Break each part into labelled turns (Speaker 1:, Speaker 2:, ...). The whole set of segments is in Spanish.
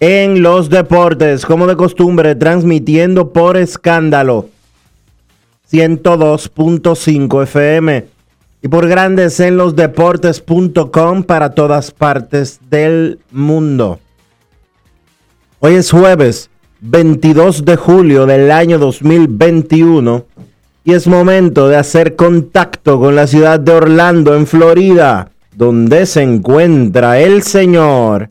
Speaker 1: en los Deportes, como de costumbre, transmitiendo por escándalo 102.5 FM y por Grandes en los Deportes.com para todas partes del mundo. Hoy es jueves 22 de julio del año 2021 y es momento de hacer contacto con la ciudad de Orlando, en Florida, donde se encuentra el señor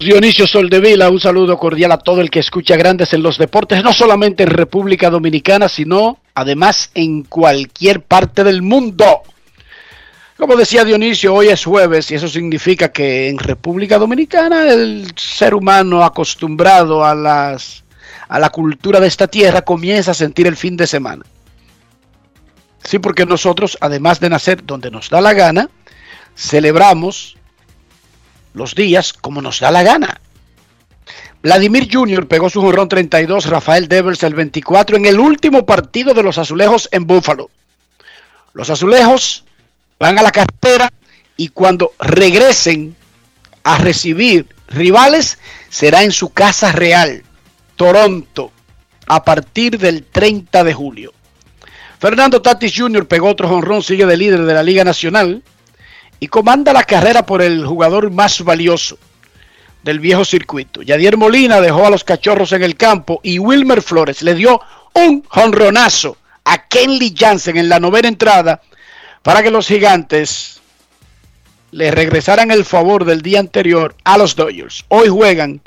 Speaker 2: Dionisio Soldevila, un saludo cordial a todo el que escucha Grandes en los Deportes, no solamente en República Dominicana, sino además en cualquier parte del mundo. Como decía Dionisio, hoy es jueves y eso significa que en República Dominicana el ser humano acostumbrado a las a la cultura de esta tierra comienza a sentir el fin de semana. Sí, porque nosotros, además de nacer donde nos da la gana, celebramos los días como nos da la gana. Vladimir Jr. pegó su jonrón 32, Rafael Devers el 24 en el último partido de los azulejos en Buffalo. Los azulejos van a la cartera y cuando regresen a recibir rivales será en su casa real, Toronto, a partir del 30 de julio. Fernando Tatis Jr. pegó otro jonrón, sigue de líder de la Liga Nacional y comanda la carrera por el jugador más valioso del viejo circuito. Yadier Molina dejó a los cachorros en el campo y Wilmer Flores le dio un jonronazo a Kenley Jansen en la novena entrada para que los gigantes le regresaran el favor del día anterior a los Dodgers. Hoy juegan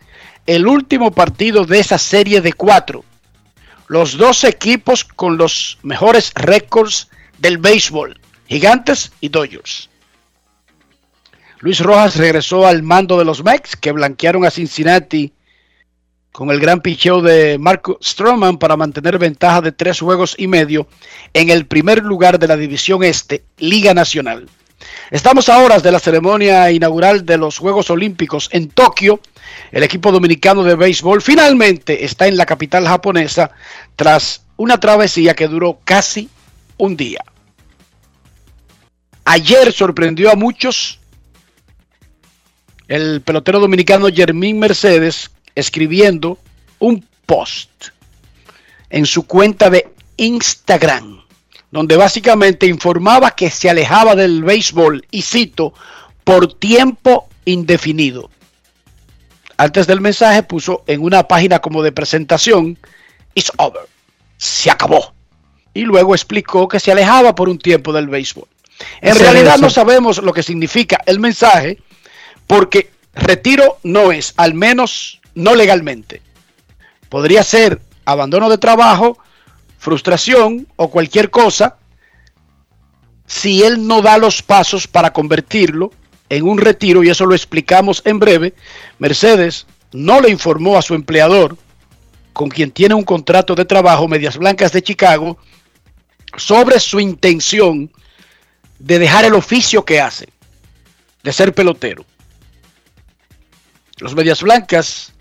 Speaker 2: el último partido de esa serie de cuatro. Los dos equipos con los mejores récords del béisbol, Gigantes y Dodgers. Luis Rojas regresó al mando de los Mex, que blanquearon a Cincinnati con el gran picheo de Marco Stroman para mantener ventaja de tres juegos y medio en el primer lugar de la División Este, Liga Nacional. Estamos a horas de la ceremonia inaugural de los Juegos Olímpicos en Tokio. El equipo dominicano de béisbol finalmente está en la capital japonesa tras una travesía que duró casi un día. Ayer sorprendió a muchos el pelotero dominicano Jermín Mercedes escribiendo un post en su cuenta de Instagram, donde básicamente informaba que se alejaba del béisbol, y cito, por tiempo indefinido. Antes del mensaje puso en una página como de presentación, It's over, se acabó. Y luego explicó que se alejaba por un tiempo del béisbol. En realidad no sabemos lo que significa el mensaje, porque retiro no es, al menos no legalmente. Podría ser abandono de trabajo, frustración o cualquier cosa, si él no da los pasos para convertirlo en un retiro, y eso lo explicamos en breve, Mercedes no le informó a su empleador, con quien tiene un contrato de trabajo, Medias Blancas de Chicago, sobre su intención de dejar el oficio que hace, de ser pelotero. Los Medias Blancas,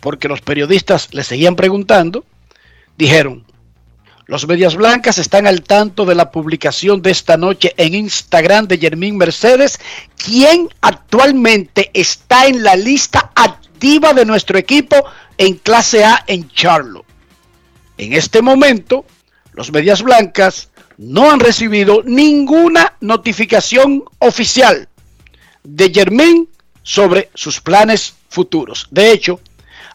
Speaker 2: porque los periodistas le seguían preguntando, dijeron, los Medias Blancas están al tanto de la publicación de esta noche en Instagram de Germín Mercedes, quien actualmente está en la lista activa de nuestro equipo en clase A en Charlo. En este momento, los Medias Blancas no han recibido ninguna notificación oficial de Germín sobre sus planes futuros. De hecho,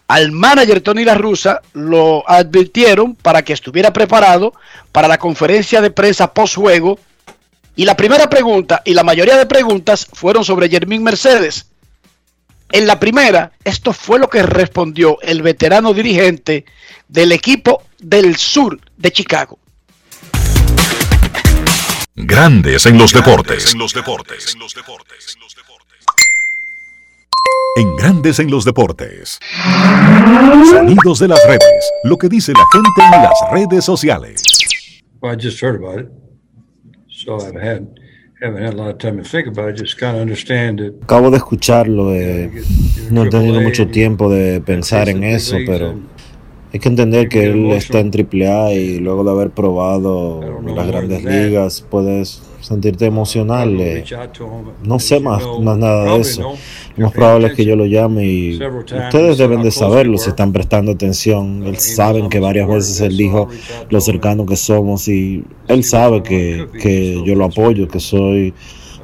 Speaker 2: al manager Tony La Russa lo advirtieron para que estuviera preparado para la conferencia de prensa post juego. Y la primera pregunta y la mayoría de preguntas fueron sobre Germín Mercedes. En la primera, esto fue lo que respondió el veterano dirigente del equipo del sur de Chicago.
Speaker 3: Grandes en los deportes. En los deportes. En Grandes en los deportes. Sonidos de las redes. Lo que dice la gente en las redes sociales.
Speaker 4: Well, I just heard about it. So I've had haven't had a lot of time to think about it. Just kind of understand it.
Speaker 1: Acabo de escucharlo, eh, no he tenido mucho tiempo de pensar en eso, pero hay que entender que él está en AAA y luego de haber probado las grandes ligas puedes sentirte emocional. eh. No sé más, más nada de eso. Más probable es que yo lo llame y ustedes deben de saberlo si están prestando atención. Él saben que varias veces él dijo lo cercano que somos y él sabe que, que yo lo apoyo, que soy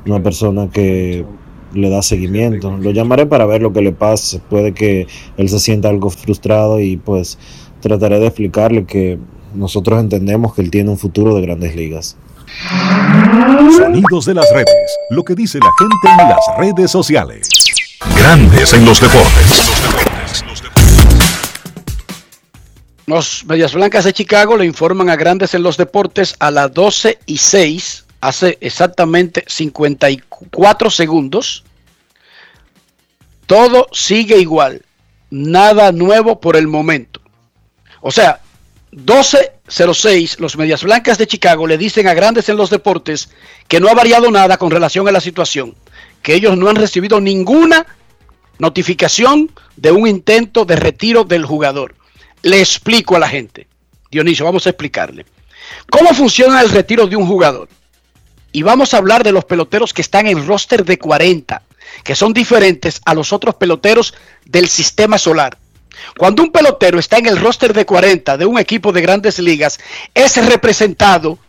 Speaker 1: una persona que le da seguimiento. Lo llamaré para ver lo que le pasa. Puede que él se sienta algo frustrado y pues trataré de explicarle que nosotros entendemos que él tiene un futuro de grandes ligas.
Speaker 3: Sonidos de las redes. Lo que dice la gente en las redes sociales. Grandes en los deportes.
Speaker 2: Los Medias Blancas de Chicago le informan a Grandes en los Deportes a las 12 y 6, hace exactamente 54 segundos. Todo sigue igual, nada nuevo por el momento. O sea, 12.06, los Medias Blancas de Chicago le dicen a Grandes en los Deportes que no ha variado nada con relación a la situación, que ellos no han recibido ninguna notificación de un intento de retiro del jugador. Le explico a la gente. Dionisio, vamos a explicarle. ¿Cómo funciona el retiro de un jugador? Y vamos a hablar de los peloteros que están en roster de 40, que son diferentes a los otros peloteros del sistema solar. Cuando un pelotero está en el roster de 40 de un equipo de grandes ligas, es representado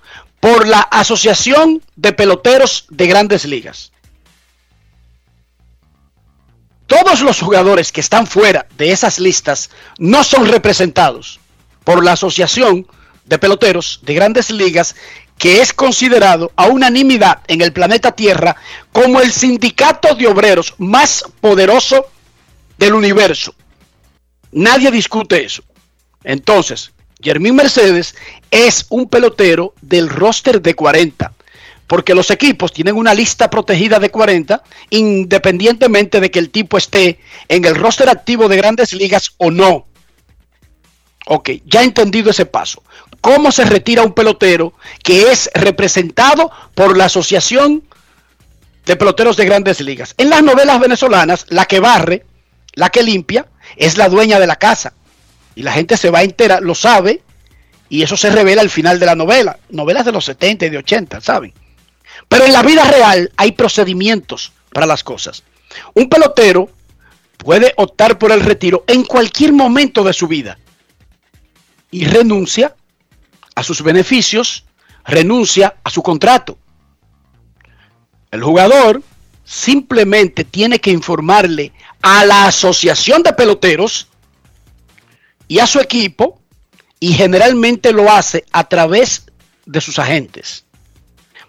Speaker 2: por la Asociación de Peloteros de Grandes Ligas. Todos los jugadores que están fuera de esas listas no son representados por la Asociación de Peloteros de Grandes Ligas, que es considerado a unanimidad en el planeta Tierra como el sindicato de obreros más poderoso del universo. Nadie discute eso. Entonces, Jermín Mercedes es un pelotero del roster de 40, porque los equipos tienen una lista protegida de 40, independientemente de que el tipo esté en el roster activo de grandes ligas o no. Ok, ya he entendido ese paso. ¿Cómo se retira un pelotero que es representado por la Asociación de Peloteros de Grandes Ligas? En las novelas venezolanas, la que barre, la que limpia, es la dueña de la casa. Y la gente se va a enterar, lo sabe, y eso se revela al final de la novela. Novelas de los 70 y de 80, ¿saben? Pero en la vida real hay procedimientos para las cosas. Un pelotero puede optar por el retiro en cualquier momento de su vida y renuncia a sus beneficios, renuncia a su contrato. El jugador simplemente tiene que informarle a la asociación de peloteros y a su equipo y generalmente lo hace a través de sus agentes.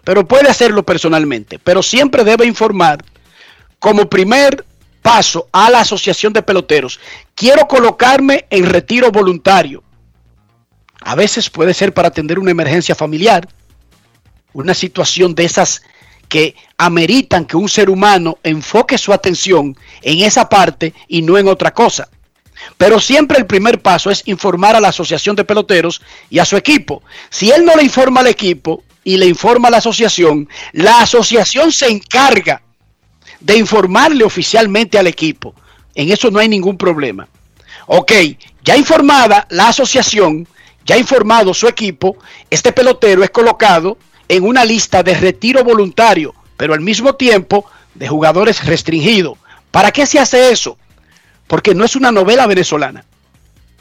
Speaker 2: Pero puede hacerlo personalmente, pero siempre debe informar como primer paso a la asociación de peloteros. Quiero colocarme en retiro voluntario. A veces puede ser para atender una emergencia familiar, una situación de esas que ameritan que un ser humano enfoque su atención en esa parte y no en otra cosa. Pero siempre el primer paso es informar a la asociación de peloteros y a su equipo. Si él no le informa al equipo y le informa a la asociación, la asociación se encarga de informarle oficialmente al equipo. En eso no hay ningún problema. Ok, ya informada la asociación, ya informado su equipo, este pelotero es colocado en una lista de retiro voluntario, pero al mismo tiempo de jugadores restringidos. ¿Para qué se hace eso? Porque no es una novela venezolana.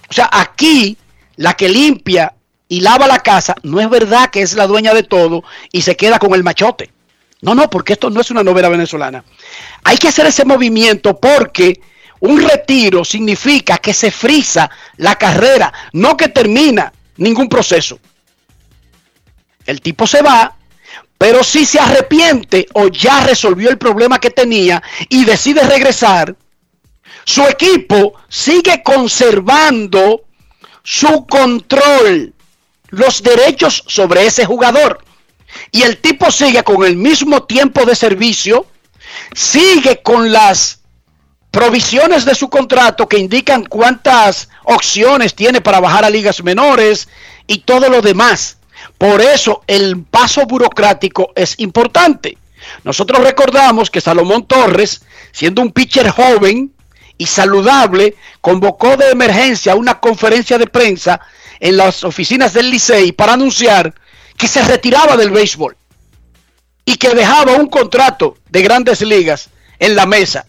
Speaker 2: O sea, aquí la que limpia y lava la casa no es verdad que es la dueña de todo y se queda con el machote. No, no, porque esto no es una novela venezolana. Hay que hacer ese movimiento porque un retiro significa que se frisa la carrera, no que termina ningún proceso. El tipo se va, pero si se arrepiente o ya resolvió el problema que tenía y decide regresar, su equipo sigue conservando su control, los derechos sobre ese jugador. Y el tipo sigue con el mismo tiempo de servicio, sigue con las provisiones de su contrato que indican cuántas opciones tiene para bajar a ligas menores y todo lo demás. Por eso el paso burocrático es importante. Nosotros recordamos que Salomón Torres, siendo un pitcher joven y saludable, convocó de emergencia una conferencia de prensa en las oficinas del Licey para anunciar que se retiraba del béisbol y que dejaba un contrato de grandes ligas en la mesa.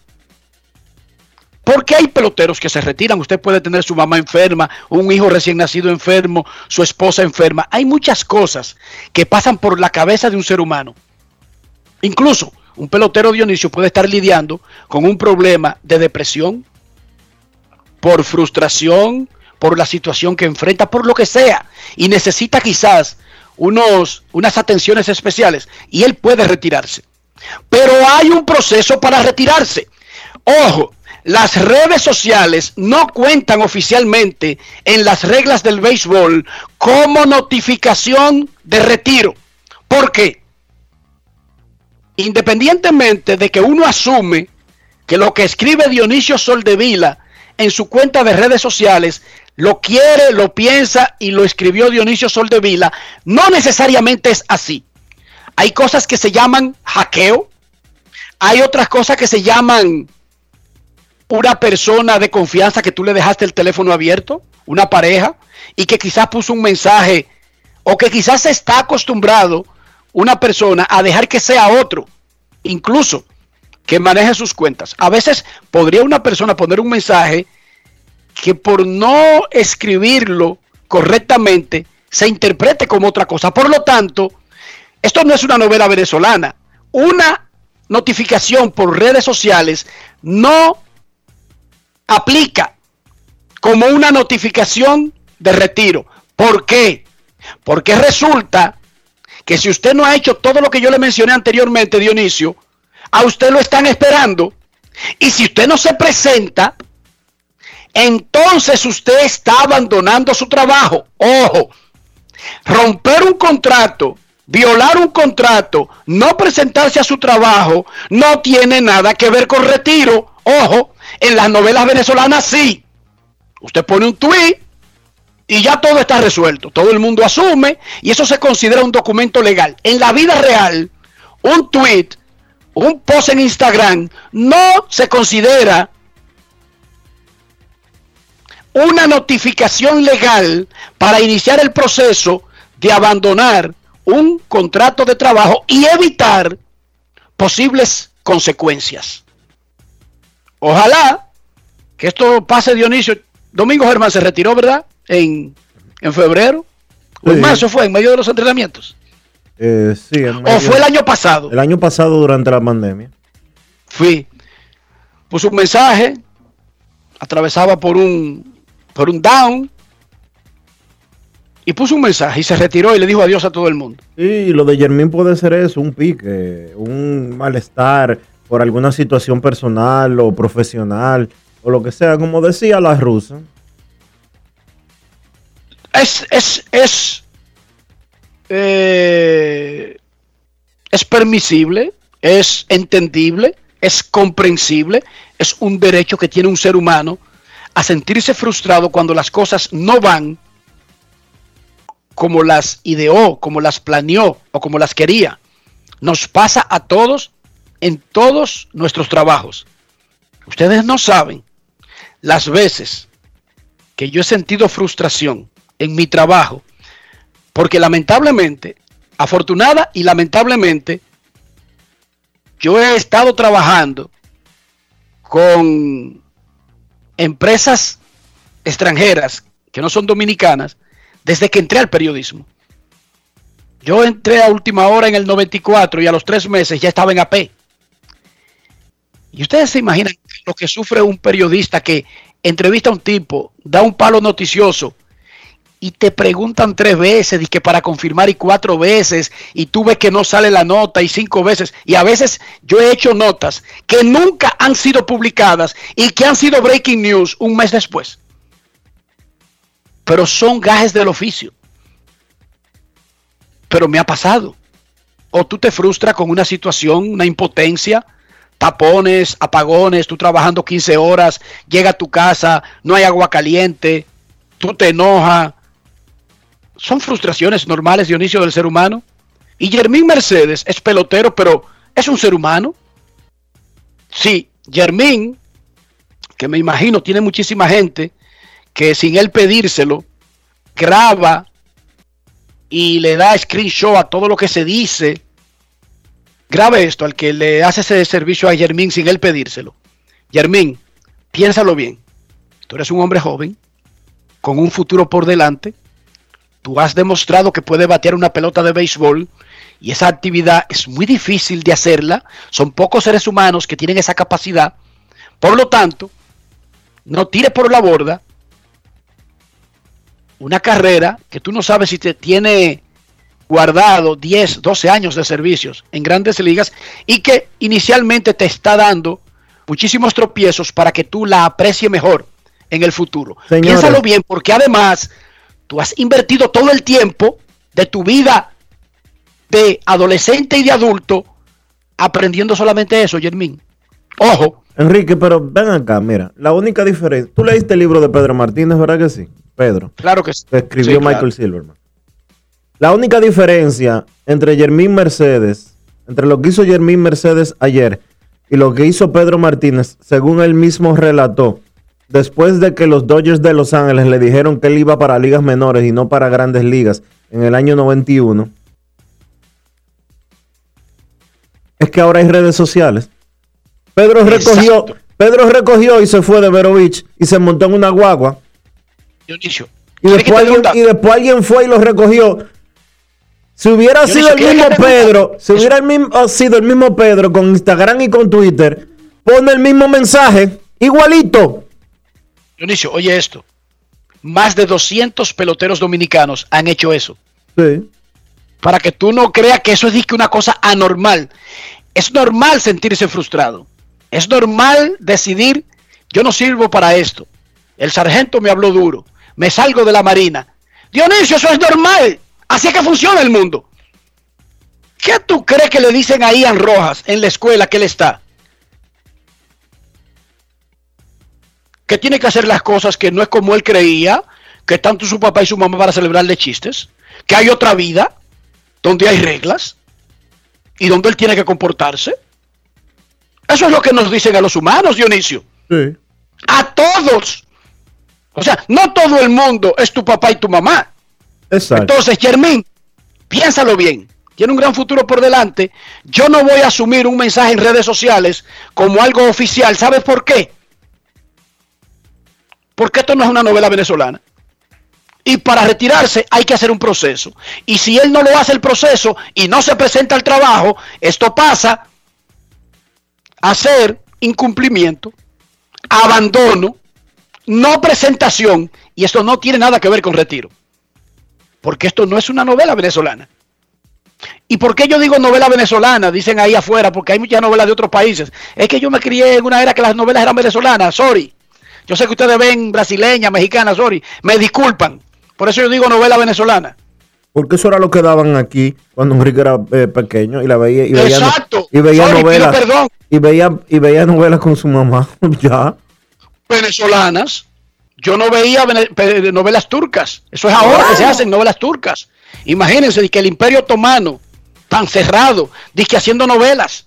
Speaker 2: Porque hay peloteros que se retiran. Usted puede tener su mamá enferma, un hijo recién nacido enfermo, su esposa enferma. Hay muchas cosas que pasan por la cabeza de un ser humano. Incluso un pelotero Dionisio puede estar lidiando con un problema de depresión, por frustración, por la situación que enfrenta, por lo que sea. Y necesita quizás unos, unas atenciones especiales. Y él puede retirarse. Pero hay un proceso para retirarse. Ojo, las redes sociales no cuentan oficialmente en las reglas del béisbol como notificación de retiro. ¿Por qué? Independientemente de que uno asume que lo que escribe Dionisio Soldevila en su cuenta de redes sociales lo quiere, lo piensa y lo escribió Dionisio Soldevila, no necesariamente es así. Hay cosas que se llaman hackeo, hay otras cosas que se llaman una persona de confianza que tú le dejaste el teléfono abierto, una pareja, y que quizás puso un mensaje, o que quizás está acostumbrado una persona a dejar que sea otro, incluso que maneje sus cuentas. A veces podría una persona poner un mensaje que por no escribirlo correctamente se interprete como otra cosa. Por lo tanto, esto no es una novela venezolana. Una notificación por redes sociales no aplica como una notificación de retiro. ¿Por qué? Porque resulta que si usted no ha hecho todo lo que yo le mencioné anteriormente, Dionisio, a usted lo están esperando. Y si usted no se presenta, entonces usted está abandonando su trabajo. Ojo, romper un contrato, violar un contrato, no presentarse a su trabajo, no tiene nada que ver con retiro. Ojo, en las novelas venezolanas sí. Usted pone un tweet y ya todo está resuelto. Todo el mundo asume y eso se considera un documento legal. En la vida real, un tweet, un post en Instagram no se considera una notificación legal para iniciar el proceso de abandonar un contrato de trabajo y evitar posibles consecuencias. Ojalá que esto pase, Dionisio. Domingo Germán se retiró, ¿verdad? En, en febrero. ¿O en marzo fue? ¿En medio de los entrenamientos?
Speaker 1: Eh, sí,
Speaker 2: ¿O fue el año pasado?
Speaker 1: El año pasado durante la pandemia.
Speaker 2: Fui. Puso un mensaje. Atravesaba por un, por un down. Y puso un mensaje y se retiró y le dijo adiós a todo el mundo.
Speaker 1: Sí, lo de Germín puede ser eso, un pique, un malestar por alguna situación personal o profesional o lo que sea, como decía la rusa.
Speaker 2: es, es, es, eh, es permisible, es entendible, es comprensible, es un derecho que tiene un ser humano a sentirse frustrado cuando las cosas no van como las ideó, como las planeó o como las quería. Nos pasa a todos en todos nuestros trabajos. Ustedes no saben las veces que yo he sentido frustración en mi trabajo, porque lamentablemente, afortunada y lamentablemente, yo he estado trabajando con empresas extranjeras que no son dominicanas desde que entré al periodismo. Yo entré a última hora en el 94 y a los tres meses ya estaba en AP. Y ustedes se imaginan lo que sufre un periodista que entrevista a un tipo, da un palo noticioso y te preguntan tres veces y que para confirmar y cuatro veces y tú ves que no sale la nota y cinco veces y a veces yo he hecho notas que nunca han sido publicadas y que han sido breaking news un mes después. Pero son gajes del oficio. Pero me ha pasado. O tú te frustras con una situación, una impotencia, tapones, apagones, tú trabajando 15 horas, llega a tu casa, no hay agua caliente, tú te enojas. Son frustraciones normales, Dionisio, del ser humano. Y Germín Mercedes es pelotero, pero es un ser humano. Sí, Germín, que me imagino tiene muchísima gente que sin él pedírselo, graba y le da screenshot a todo lo que se dice Grave esto al que le hace ese servicio a Germín sin él pedírselo. Germín, piénsalo bien. Tú eres un hombre joven, con un futuro por delante. Tú has demostrado que puedes batear una pelota de béisbol y esa actividad es muy difícil de hacerla. Son pocos seres humanos que tienen esa capacidad. Por lo tanto, no tires por la borda una carrera que tú no sabes si te tiene guardado 10, 12 años de servicios en grandes ligas y que inicialmente te está dando muchísimos tropiezos para que tú la aprecies mejor en el futuro. Piénsalo bien porque además tú has invertido todo el tiempo de tu vida de adolescente y de adulto aprendiendo solamente eso, Germín. Ojo.
Speaker 1: Enrique, pero ven acá, mira, la única diferencia, tú leíste el libro de Pedro Martínez, ¿verdad que sí? Pedro.
Speaker 2: Claro que sí.
Speaker 1: escribió Michael Silverman. La única diferencia entre Germín Mercedes, entre lo que hizo Germín Mercedes ayer y lo que hizo Pedro Martínez, según él mismo relató, después de que los Dodgers de Los Ángeles le dijeron que él iba para ligas menores y no para grandes ligas en el año 91, es que ahora hay redes sociales. Pedro recogió, Pedro recogió y se fue de Vero Beach y se montó en una guagua. Y después, y después alguien fue y lo recogió si hubiera sido el mismo Pedro, si hubiera sido el mismo Pedro con Instagram y con Twitter, pone el mismo mensaje, igualito.
Speaker 2: Dionisio, oye esto. Más de 200 peloteros dominicanos han hecho eso. Sí. Para que tú no creas que eso es una cosa anormal. Es normal sentirse frustrado. Es normal decidir, yo no sirvo para esto. El sargento me habló duro. Me salgo de la marina. Dionisio, eso es normal. Así es que funciona el mundo. ¿Qué tú crees que le dicen a Ian Rojas en la escuela que él está? Que tiene que hacer las cosas que no es como él creía, que tanto su papá y su mamá para celebrarle chistes, que hay otra vida donde hay reglas y donde él tiene que comportarse. Eso es lo que nos dicen a los humanos, Dionisio. Sí. A todos. O sea, no todo el mundo es tu papá y tu mamá. Entonces, Germín, piénsalo bien. Tiene un gran futuro por delante. Yo no voy a asumir un mensaje en redes sociales como algo oficial. ¿Sabes por qué? Porque esto no es una novela venezolana. Y para retirarse hay que hacer un proceso. Y si él no lo hace el proceso y no se presenta al trabajo, esto pasa a ser incumplimiento, abandono, no presentación. Y esto no tiene nada que ver con retiro porque esto no es una novela venezolana. ¿Y por qué yo digo novela venezolana? Dicen ahí afuera, porque hay muchas novelas de otros países. Es que yo me crié en una era que las novelas eran venezolanas, sorry. Yo sé que ustedes ven brasileña, mexicana, sorry. Me disculpan, Por eso yo digo novela venezolana.
Speaker 1: Porque eso era lo que daban aquí cuando Enrique era eh, pequeño y la veía y veía,
Speaker 2: Exacto.
Speaker 1: y veía
Speaker 2: Sorry,
Speaker 1: novelas
Speaker 2: perdón.
Speaker 1: y veía y veía novelas con su mamá ya
Speaker 2: venezolanas. Yo no veía novelas turcas. Eso es ahora que se hacen novelas turcas. Imagínense que el Imperio Otomano, tan cerrado, dice que haciendo novelas.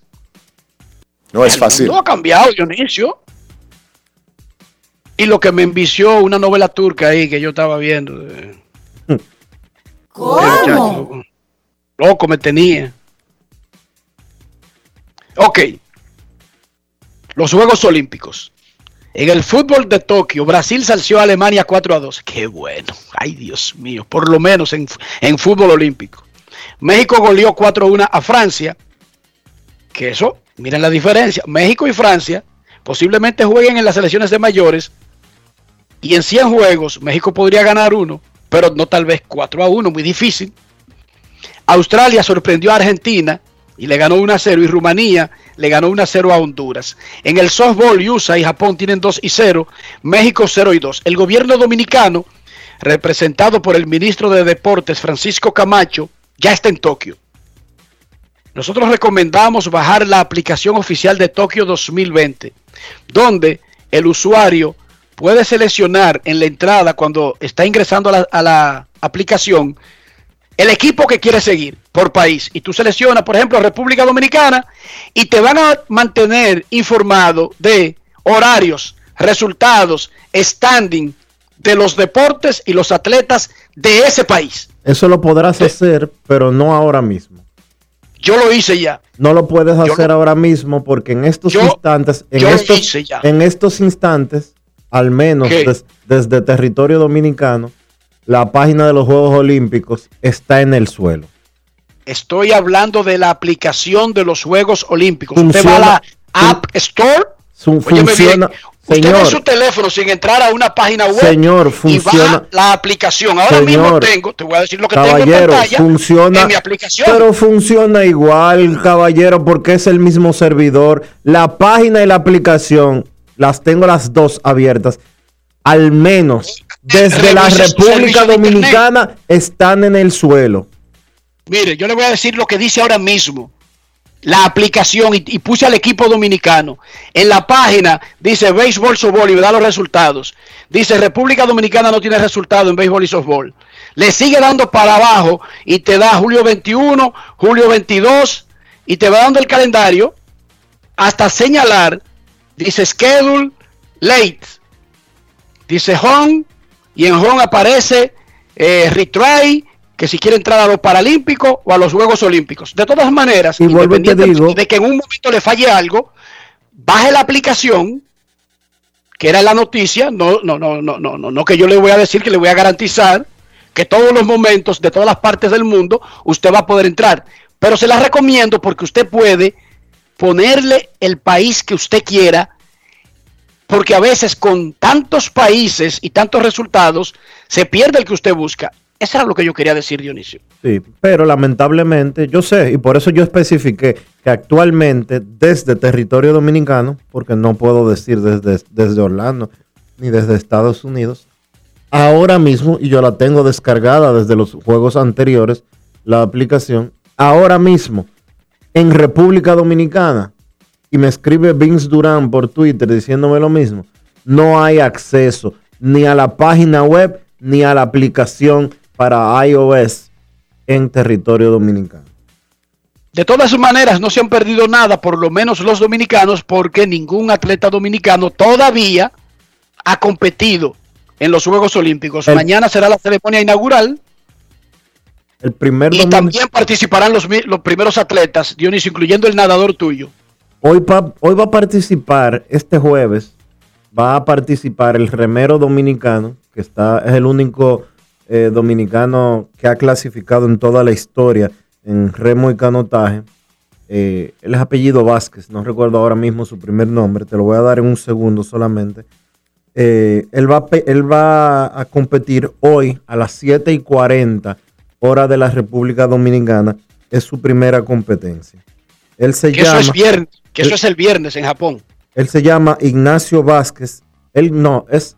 Speaker 5: No es
Speaker 2: el
Speaker 5: fácil.
Speaker 2: mundo ha cambiado, Dionisio. Y lo que me envició una novela turca ahí que yo estaba viendo. muchacho, loco. Loco me tenía. Ok. Los Juegos Olímpicos. En el fútbol de Tokio, Brasil salció a Alemania 4 a 2. Qué bueno. Ay, Dios mío. Por lo menos en, en fútbol olímpico. México goleó 4 a 1 a Francia. Que eso, miren la diferencia. México y Francia posiblemente jueguen en las selecciones de mayores. Y en 100 juegos, México podría ganar uno, pero no tal vez 4 a 1, muy difícil. Australia sorprendió a Argentina y le ganó 1 a 0 y Rumanía le ganó 1 a 0 a Honduras. En el softball, USA y Japón tienen 2 y 0, México 0 y 2. El gobierno dominicano, representado por el ministro de Deportes Francisco Camacho, ya está en Tokio. Nosotros recomendamos bajar la aplicación oficial de Tokio 2020, donde el usuario puede seleccionar en la entrada cuando está ingresando a la, a la aplicación el equipo que quiere seguir por país. Y tú seleccionas, por ejemplo, República Dominicana y te van a mantener informado de horarios, resultados, standing de los deportes y los atletas de ese país.
Speaker 1: eso lo podrás hacer pero no ahora mismo
Speaker 2: Yo lo hice ya.
Speaker 1: no lo puedes
Speaker 2: Yo
Speaker 1: hacer
Speaker 2: lo-
Speaker 1: ahora mismo porque en estos
Speaker 2: Yo-
Speaker 1: instantes en
Speaker 2: yo
Speaker 1: estos
Speaker 2: hice ya.
Speaker 1: en estos instantes al menos desde territorio dominicano la página de los Juegos Olímpicos está en el suelo
Speaker 2: Estoy hablando de la aplicación de los Juegos Olímpicos. Usted va a la App Store.
Speaker 1: Funciona
Speaker 2: bien, usted
Speaker 1: señor
Speaker 2: ve su teléfono sin entrar a una página web
Speaker 1: Señor,
Speaker 2: y
Speaker 1: funciona-
Speaker 2: baja la aplicación. Ahora mismo tengo, te voy a decir lo que tengo en
Speaker 1: Caballero,
Speaker 2: pantalla
Speaker 1: funciona,
Speaker 2: en mi aplicación.
Speaker 1: pero funciona igual, caballero, porque es el mismo servidor. La página y la aplicación las tengo las dos abiertas. Al menos desde la República. Dominicana están en el suelo.
Speaker 2: Mire, yo le voy a decir lo que dice ahora mismo. La aplicación y, y puse al equipo dominicano. En la página dice béisbol, softball y me da los resultados. Dice República Dominicana no tiene resultado en béisbol y softball. Le sigue dando para abajo y te da julio 21, julio 22 y te va dando el calendario hasta señalar. Dice schedule late. Dice home y en home aparece eh, retry que si quiere entrar a los Paralímpicos o a los Juegos Olímpicos. De todas maneras,
Speaker 1: Y vuelvo y te
Speaker 2: independientemente
Speaker 1: digo-
Speaker 2: de que en un momento le falle algo, baje la aplicación, que era la noticia, no, no, no, no, no, no, no que yo le voy a decir que le voy a garantizar que todos los momentos de todas las partes del mundo usted va a poder entrar. Pero se la recomiendo porque usted puede ponerle el país que usted quiera, porque a veces con tantos países y tantos resultados se pierde el que usted busca. Eso era lo que yo quería decir, Dionisio.
Speaker 1: Sí, pero lamentablemente, yo sé, y por eso yo especifiqué que actualmente desde territorio dominicano, porque no puedo decir desde, desde Orlando ni desde Estados Unidos, ahora mismo, y yo la tengo descargada desde los juegos anteriores, la aplicación, ahora mismo, en República Dominicana, y me escribe Vince Durán por Twitter diciéndome lo mismo, no hay acceso ni a la página web ni a la aplicación para iOS en territorio dominicano.
Speaker 2: De todas maneras, no se han perdido nada, por lo menos los dominicanos, porque ningún atleta dominicano todavía ha competido en los Juegos Olímpicos.
Speaker 1: El-
Speaker 2: Mañana será la ceremonia inaugural
Speaker 1: El primer
Speaker 2: y también participarán los, los primeros atletas, Dionisio, incluyendo el nadador tuyo.
Speaker 1: Hoy, pa- hoy va a participar este jueves, va a participar el remero dominicano, que está, es el único eh, dominicano que ha clasificado en toda la historia en remo y canotaje. Eh, él es apellido Vázquez, no recuerdo ahora mismo su primer nombre, te lo voy a dar en un segundo solamente. Eh, él, va, él va a competir hoy a las 7 y 40 hora de la República Dominicana. Es su primera competencia. Él se
Speaker 2: Que eso
Speaker 1: llama,
Speaker 2: es viernes, que eso es el viernes en Japón.
Speaker 1: él se llama Ignacio Vázquez. Él no, es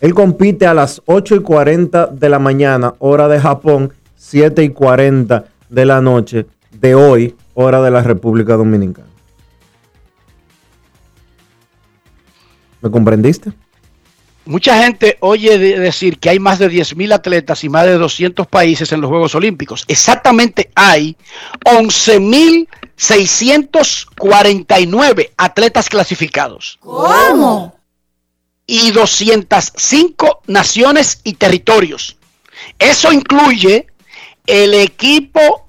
Speaker 1: Él compite a las 8 y 40 de la mañana, hora de Japón, 7 y 40 de la noche de hoy, hora de la República Dominicana. ¿Me comprendiste?
Speaker 2: Mucha gente oye de- decir que hay más de 10.000 atletas y más de 200 países en los Juegos Olímpicos. Exactamente hay 11.649 atletas clasificados.
Speaker 6: ¿Cómo?
Speaker 2: y 205 naciones y territorios. Eso incluye el equipo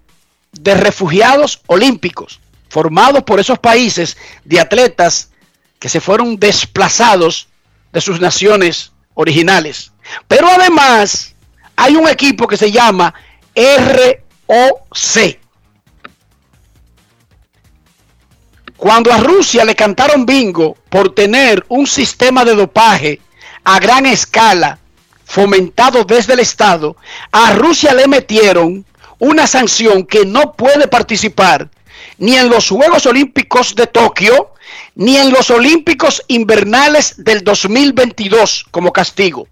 Speaker 2: de refugiados olímpicos, formados por esos países de atletas que se fueron desplazados de sus naciones originales. Pero además hay un equipo que se llama ROC. Cuando a Rusia le cantaron bingo por tener un sistema de dopaje a gran escala fomentado desde el Estado, a Rusia le metieron una sanción que no puede participar ni en los Juegos Olímpicos de Tokio, ni en los Olímpicos Invernales del 2022 como castigo.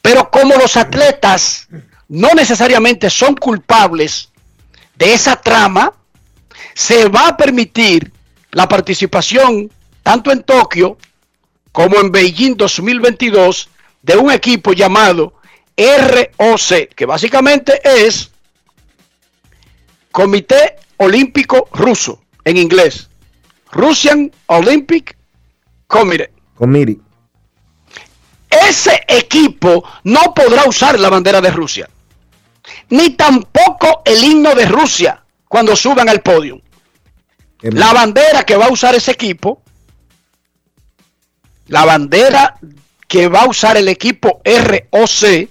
Speaker 2: Pero como los atletas no necesariamente son culpables de esa trama, se va a permitir la participación tanto en Tokio como en Beijing 2022 de un equipo llamado ROC, que básicamente es Comité Olímpico Ruso en inglés. Russian Olympic Committee. Ese equipo no podrá usar la bandera de Rusia, ni tampoco el himno de Rusia cuando suban al podio.
Speaker 1: Qué
Speaker 2: La bandera que va a usar ese equipo, la bandera que va a usar el equipo ROC,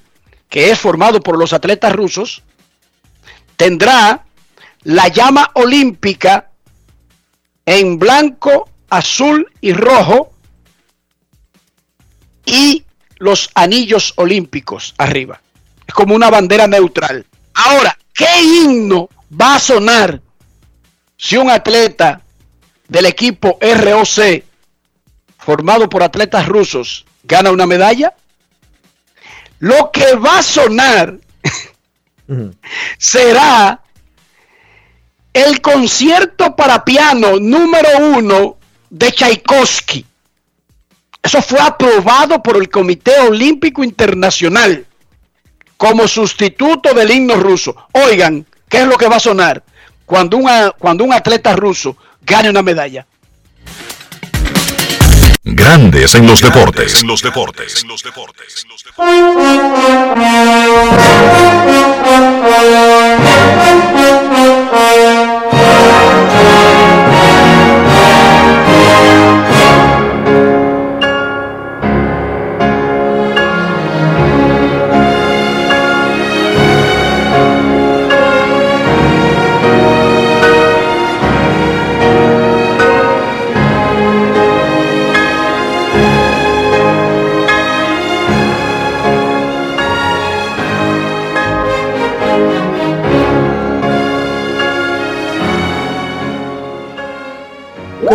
Speaker 2: que es formado por los atletas rusos, tendrá la llama olímpica en blanco, azul y rojo y los anillos olímpicos arriba. Es como una bandera neutral. Ahora, ¿qué himno va a sonar si un atleta del equipo ROC, formado por atletas rusos, gana una medalla? Lo que va a sonar será el concierto para piano número uno de Tchaikovsky. Eso fue aprobado por el Comité Olímpico Internacional como sustituto del himno ruso. Oigan, ¿qué es lo que va a sonar cuando, una- cuando un atleta ruso gane una medalla?
Speaker 3: Grandes en los deportes. En los deportes.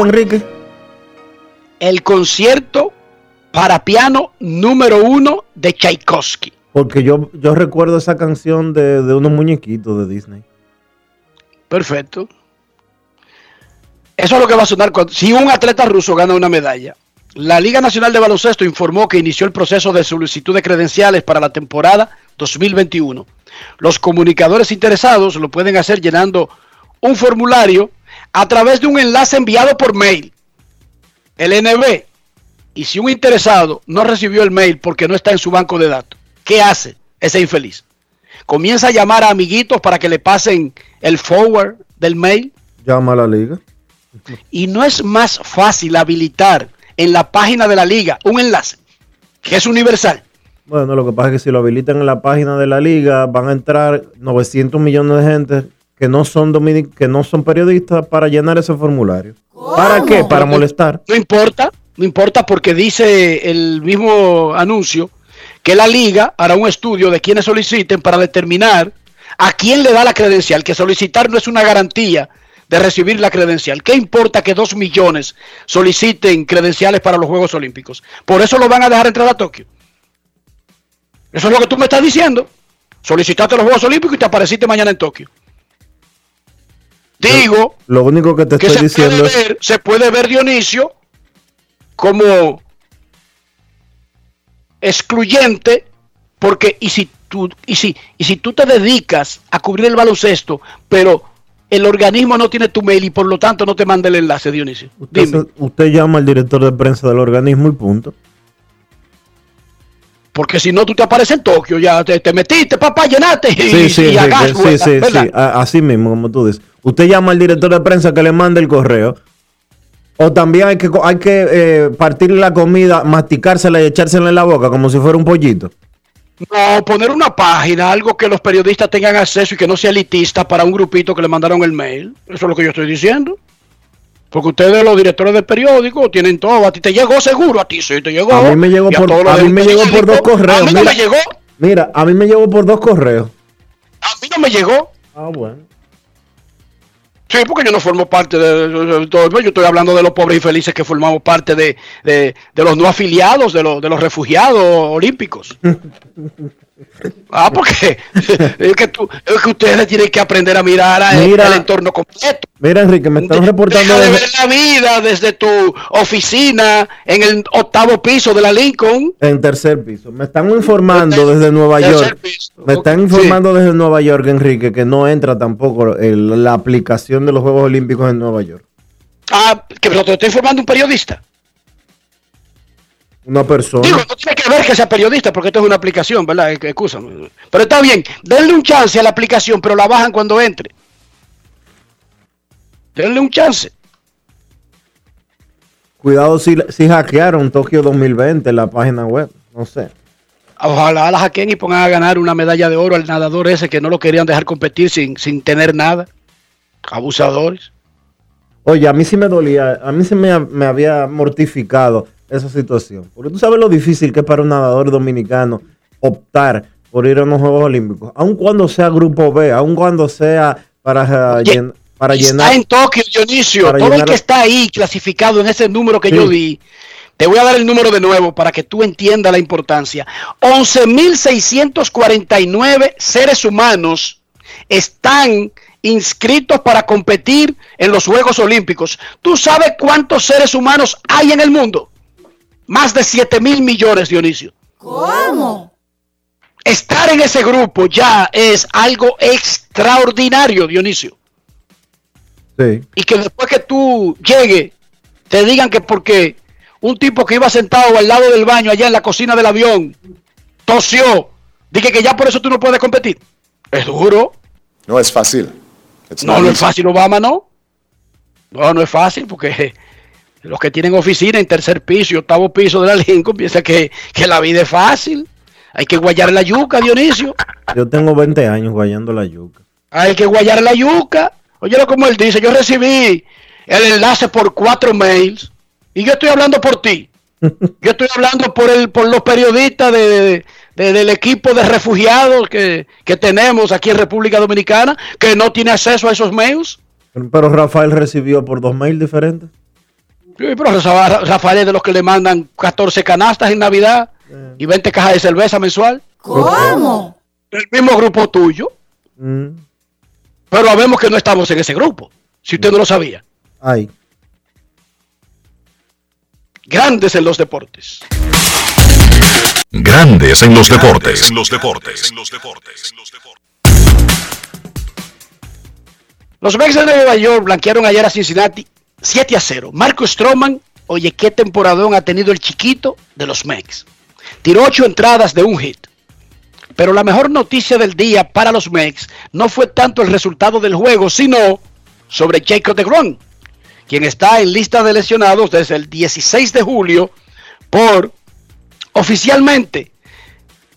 Speaker 1: Enrique.
Speaker 2: El concierto para piano número uno de Tchaikovsky.
Speaker 1: Porque yo, yo recuerdo esa canción de, de unos muñequitos de Disney.
Speaker 2: Perfecto. Eso es lo que va a sonar cuando, si un atleta ruso gana una medalla. La Liga Nacional de Baloncesto informó que inició el proceso de solicitud de credenciales para la temporada 2021. Los comunicadores interesados lo pueden hacer llenando un formulario a través de un enlace enviado por mail. El NB. Y si un interesado no recibió el mail porque no está en su banco de datos, ¿qué hace ese infeliz? Comienza a llamar a amiguitos para que le pasen el forward del mail.
Speaker 1: Llama a la liga.
Speaker 2: Y no es más fácil habilitar en la página de la liga un enlace que es universal.
Speaker 1: Bueno, lo que pasa es que si lo habilitan en la página de la liga, van a entrar 900 millones de gente que no son dominic que no son periodistas para llenar ese formulario. ¿Para qué? Para molestar.
Speaker 2: No importa, no importa porque dice el mismo anuncio que la liga hará un estudio de quienes soliciten para determinar a quién le da la credencial, que solicitar no es una garantía de recibir la credencial. ¿Qué importa que dos millones soliciten credenciales para los Juegos Olímpicos? Por eso lo van a dejar entrar a Tokio. Eso es lo que tú me estás diciendo. Solicitaste los Juegos Olímpicos y te apareciste mañana en Tokio. Digo
Speaker 1: Lo único que te
Speaker 2: que
Speaker 1: estoy
Speaker 2: se
Speaker 1: diciendo
Speaker 2: puede,
Speaker 1: es.
Speaker 2: ver, se puede ver Dionisio como excluyente porque y si tú y si y si tú te dedicas a cubrir el baloncesto pero el organismo no tiene tu mail y por lo tanto no te manda el enlace Dionisio
Speaker 1: Usted,
Speaker 2: dime
Speaker 1: usted llama al director de prensa del organismo y punto.
Speaker 2: porque si no tú te apareces en Tokio ya te, te metiste papá llenaste y,
Speaker 1: Sí, sí,
Speaker 2: y
Speaker 1: sí, sí, sí, así mismo, como tú dices. Usted llama al director de prensa que le mande el correo. O también hay que, hay que eh, partir la comida, masticársela y echársela en la boca como si fuera un pollito.
Speaker 2: No, poner una página, algo que los periodistas tengan acceso y que no sea elitista para un grupito que le mandaron el mail. Eso es lo que yo estoy diciendo. Porque ustedes, los directores del periódico, tienen todo. A ti te llegó seguro, a ti sí te llegó.
Speaker 1: A mí me llegó por- a mí me llegó por dos correos,
Speaker 2: A mí no
Speaker 1: mira.
Speaker 2: me llegó.
Speaker 1: Mira, a mí me llegó por dos correos.
Speaker 2: A mí no me llegó.
Speaker 1: Ah, bueno.
Speaker 2: Sí, porque yo no formo parte de, todo. Yo estoy hablando de los pobres y felices que formamos parte de- de los no afiliados, de, los de los refugiados olímpicos. Ah, porque es que, tú, es que ustedes tienen que aprender a mirar a-
Speaker 1: Mira.
Speaker 2: el entorno completo.
Speaker 1: Mira, Enrique, me están reportando
Speaker 2: deja de
Speaker 1: desde-
Speaker 2: ver la vida desde tu oficina en el octavo piso de la Lincoln.
Speaker 1: en tercer piso. Me están informando
Speaker 2: Tercer-
Speaker 1: desde Nueva York.
Speaker 2: piso.
Speaker 1: Me están
Speaker 2: Sí.
Speaker 1: informando desde Nueva York, Enrique, que no entra tampoco el- la aplicación de los Juegos Olímpicos en Nueva York.
Speaker 2: Ah, que pero te estoy informando un periodista.
Speaker 1: Una persona.
Speaker 2: Digo, no tiene que ver que sea periodista porque esto es una aplicación, ¿verdad? Excúsame. Pero está bien, denle un chance a la aplicación, pero la bajan cuando entre. Denle un chance.
Speaker 1: Cuidado si, si hackearon Tokio 2020 la página web. No sé.
Speaker 2: Ojalá la hackeen y pongan a ganar una medalla de oro al nadador ese que no lo querían dejar competir sin, sin tener nada. Abusadores.
Speaker 1: Oye, a mí sí me dolía, a mí sí me, me había mortificado esa situación. Porque tú sabes lo difícil que es para un nadador dominicano optar por ir a unos Juegos Olímpicos. Aun cuando sea Grupo B, aun cuando sea para,
Speaker 2: Oye,
Speaker 1: llen- para
Speaker 2: Está
Speaker 1: llenar.
Speaker 2: en Tokio, Dionisio. Todo el
Speaker 1: llenar-
Speaker 2: que está ahí clasificado en ese número que
Speaker 1: Sí.
Speaker 2: yo di. Te voy a dar el número de nuevo para que tú entiendas la importancia. 11.649 seres humanos están inscritos para competir en los Juegos Olímpicos. ¿Tú sabes cuántos seres humanos hay en el mundo? Más de 7 mil millones, Dionisio.
Speaker 6: ¿Cómo?
Speaker 2: Estar en ese grupo ya es algo extraordinario, Dionisio.
Speaker 1: Sí.
Speaker 2: y que después que tú llegues, te digan que porque un tipo que iba sentado al lado del baño, allá en la cocina del avión, tosió, dije que ya por eso tú no puedes competir. Es duro.
Speaker 5: No es fácil. It's
Speaker 2: No, no es fácil, Obama, no. No, no es fácil porque los que tienen oficina en tercer piso y octavo piso de la Lincoln piensan que, que la vida es fácil. Hay que guayar la yuca, Dionisio.
Speaker 1: Yo tengo 20 años guayando la yuca.
Speaker 2: Hay que guayar la yuca. Oye, como él dice, yo recibí el enlace por cuatro mails y yo estoy hablando por ti. Yo estoy hablando por el, por los periodistas de, de- del equipo de refugiados que, que tenemos aquí en República Dominicana, que no tiene acceso a esos mails.
Speaker 1: Pero Rafael recibió por dos mails diferentes.
Speaker 2: Pero Rafa- Rafael es de los que le mandan 14 canastas en Navidad y 20 cajas de cerveza mensual.
Speaker 6: ¿Cómo?
Speaker 2: El mismo grupo tuyo,
Speaker 1: Mm.
Speaker 2: pero sabemos que no estamos en ese grupo, si usted no lo sabía.
Speaker 1: Ay.
Speaker 2: Grandes en los deportes.
Speaker 3: Grandes en los deportes. En los deportes.
Speaker 2: Los Mets de Nueva York blanquearon ayer a Cincinnati 7 a 0. Marco Stroman, oye, qué temporadón ha tenido el chiquito de los Mets. Tiró 8 entradas de un hit. Pero la mejor noticia del día para los Mets no fue tanto el resultado del juego, sino sobre Jacob DeGrom, quien está en lista de lesionados desde el 16 de julio por oficialmente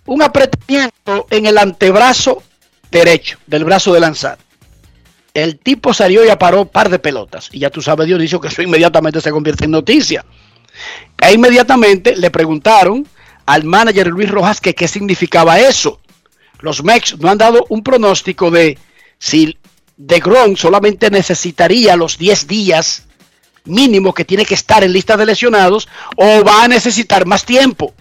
Speaker 2: un apretamiento en el antebrazo derecho del brazo de lanzar. El tipo salió y aparó par de pelotas. Y ya tú sabes, Dionisio, que eso inmediatamente se convierte en noticia. E inmediatamente le preguntaron al manager Luis Rojas que qué significaba eso. Los Mex no han dado un pronóstico de si de Gron solamente necesitaría los 10 días mínimo que tiene que estar en lista de lesionados o va a necesitar más tiempo.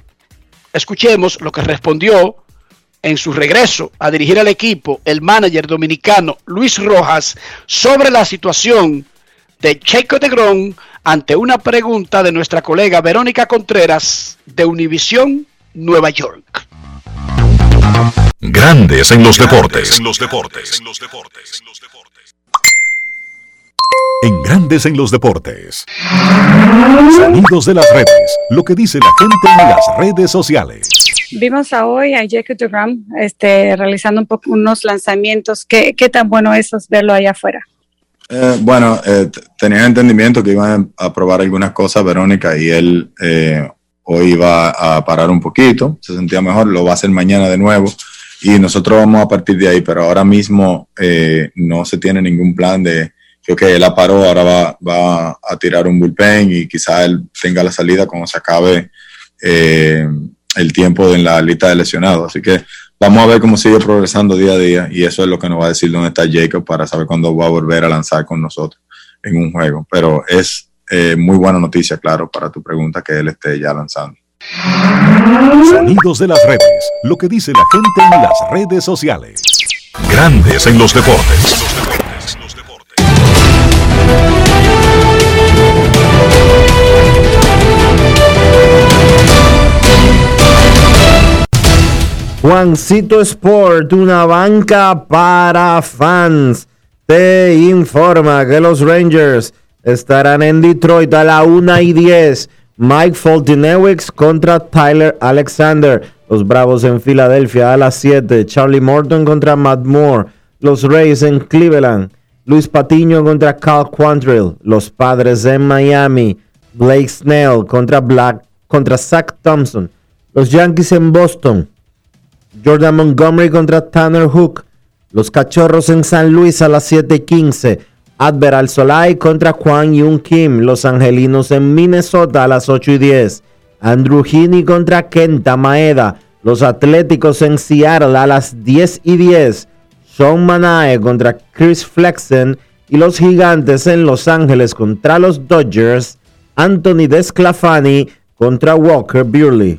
Speaker 2: Escuchemos lo que respondió en su regreso a dirigir al equipo el manager dominicano Luis Rojas sobre la situación de Checo de Gron ante una pregunta de nuestra colega Verónica Contreras de Univisión, Nueva York.
Speaker 3: Grandes en los deportes. En los deportes. En Grandes en los deportes. Sonidos de las redes. Lo que dice la gente en las redes sociales.
Speaker 7: Vimos a hoy a Jacob DeGrom este, realizando un poco unos lanzamientos. ¿Qué, ¿Qué tan bueno es verlo allá afuera?
Speaker 8: Eh, bueno, eh, tenía entendimiento que iban a probar algunas cosas, Verónica, y él eh, hoy iba a parar un poquito, se sentía mejor, lo va a hacer mañana de nuevo, y nosotros vamos a partir de ahí, pero ahora mismo eh, no se tiene ningún plan de que okay, él la paró, ahora va, va, a tirar un bullpen y quizá él tenga la salida cuando se acabe el tiempo en la lista de lesionados. Así que vamos a ver cómo sigue progresando día a día y eso es lo que nos va a decir dónde está Jacob para saber cuándo va a volver a lanzar con nosotros en un juego. Pero es eh, muy buena noticia, claro, para tu pregunta que él esté ya lanzando.
Speaker 3: Sonidos de las redes, lo que dice la gente en las redes sociales. Grandes en los deportes.
Speaker 1: Juancito Sport, una banca para fans, te informa que los Rangers estarán en Detroit a la 1 y 10. Mike Foltynewicz contra Tyler Alexander. Los Bravos en Filadelfia a las 7. Charlie Morton contra Matt Moore. Los Rays en Cleveland. Luis Patiño contra Cal Quantrill. Los Padres en Miami. Blake Snell contra Black contra Zach Thompson. Los Yankees en Boston. Jordan Montgomery contra Tanner Hook. Los Cachorros en San Luis a las 7:15. Adveral Solai contra Juan Yun Kim. Los Angelinos en Minnesota a las 8 y 10. Andrew Heaney contra Kenta Maeda. Los Atléticos en Seattle a las 10 y 10. Sean Manae contra Chris Flexen. Y los Gigantes en Los Ángeles contra los Dodgers. Anthony Desclafani contra Walker Buehler.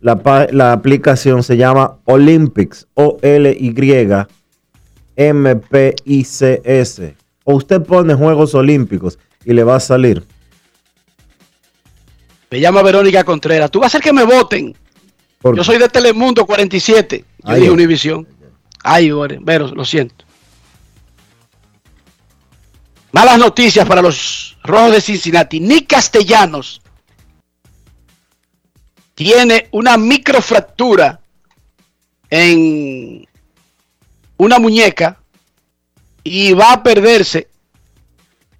Speaker 1: la, la aplicación se llama Olympics, O-L-Y-M-P-I-C-S. O usted pone Juegos Olímpicos y le va a salir.
Speaker 2: Me llama Verónica Contreras. Tú vas a hacer que me voten. Yo soy de Telemundo 47. Yo
Speaker 1: Ay,
Speaker 2: dije
Speaker 1: ay.
Speaker 2: Univisión. Ay, Vero, lo siento. Malas noticias para los rojos de Cincinnati. Nick Castellanos tiene una microfractura en una muñeca y va a perderse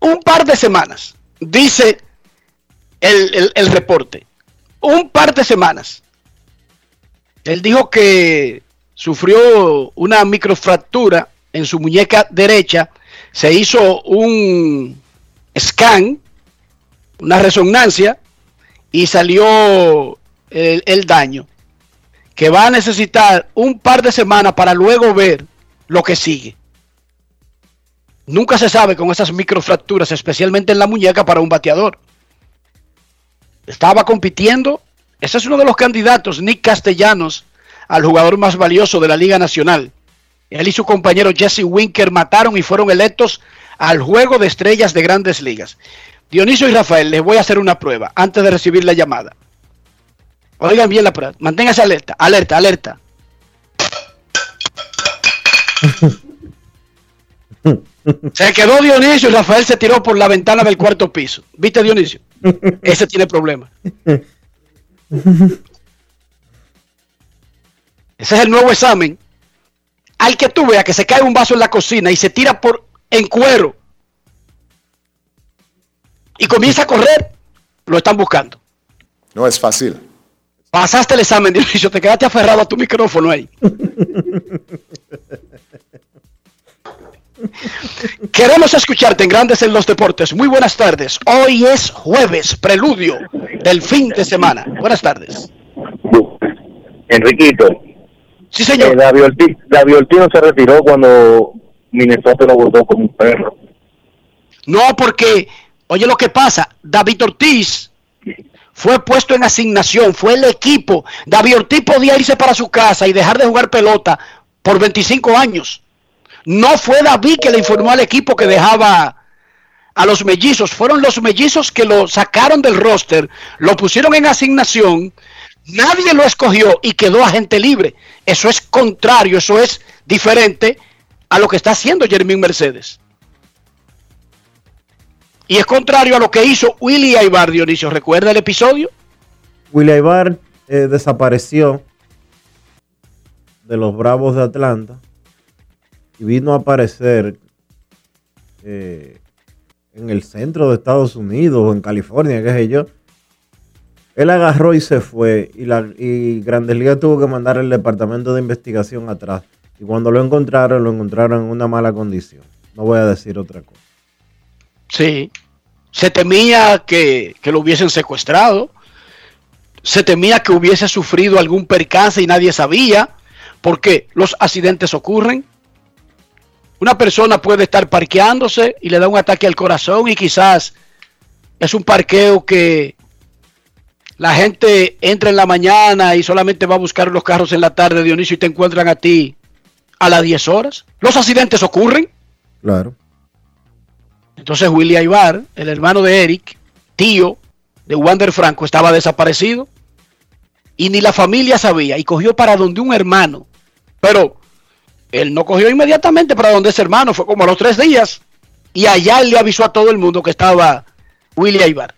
Speaker 2: un par de semanas. Dice el, el- reporte. Un par de semanas. Él dijo que sufrió una microfractura en su muñeca derecha. Se hizo un scan, una resonancia, y salió el, daño. Que va a necesitar un par de semanas para luego ver lo que sigue. Nunca se sabe con esas microfracturas, especialmente en la muñeca para un bateador. Estaba compitiendo. Ese es uno de los candidatos, Nick Castellanos, al jugador más valioso de la Liga Nacional. Él y su compañero Jesse Winker mataron y fueron electos al juego de estrellas de grandes ligas. Dionisio y Rafael, les voy a hacer una prueba antes de recibir la llamada. Oigan bien la prueba. Manténgase alerta, alerta, alerta. Se quedó Dionisio y Rafael se tiró por la ventana del cuarto piso. ¿Viste, Dionisio? Ese tiene problemas. Ese es el nuevo examen. Al que tú veas que se cae un vaso en la cocina y se tira por en cuero y comienza a correr, lo están buscando.
Speaker 5: No es fácil.
Speaker 2: Pasaste el examen, Dionisio, te quedaste aferrado a tu micrófono ahí. Queremos escucharte en Grandes en los Deportes. Muy buenas tardes. Hoy es jueves, preludio del fin de semana. Buenas tardes.
Speaker 9: Enriquito.
Speaker 2: Sí, señor.
Speaker 9: Eh, David, Ortiz, David Ortiz no se retiró cuando Minnesota lo votó como un perro.
Speaker 2: No, porque, oye lo que pasa, David Ortiz fue puesto en asignación, fue el equipo. David Ortiz podía irse para su casa y dejar de jugar pelota por 25 años. No fue David que le informó al equipo que dejaba a los mellizos, fueron los mellizos que lo sacaron del roster, lo pusieron en asignación, nadie lo escogió y quedó agente libre. Eso es contrario, eso es diferente a lo que está haciendo Jermín Mercedes. Y es contrario a lo que hizo Willy Aybar, Dionisio. ¿Recuerda el episodio?
Speaker 1: Willy Aybar eh, desapareció de los Bravos de Atlanta y vino a aparecer eh, en el centro de Estados Unidos o en California, qué sé yo. Él agarró y se fue y, la, y Grandes Ligas tuvo que mandar el departamento de investigación atrás. Y cuando lo encontraron, lo encontraron en una mala condición. No voy a decir otra cosa.
Speaker 2: Sí. Se temía que, que lo hubiesen secuestrado. Se temía que hubiese sufrido algún percance y nadie sabía. Porque los accidentes ocurren. Una persona puede estar parqueándose y le da un ataque al corazón y quizás es un parqueo que la gente entra en la mañana y solamente va a buscar los carros en la tarde, Dionisio, y te encuentran a ti a las 10 horas. Los accidentes ocurren.
Speaker 1: Claro.
Speaker 2: Entonces Willy Aybar, el hermano de Eric, tío de Wander Franco, estaba desaparecido y ni la familia sabía y cogió para donde un hermano. Pero él no cogió inmediatamente para donde ese hermano, fue como a los tres días y allá él le avisó a todo el mundo que estaba Willy Aybar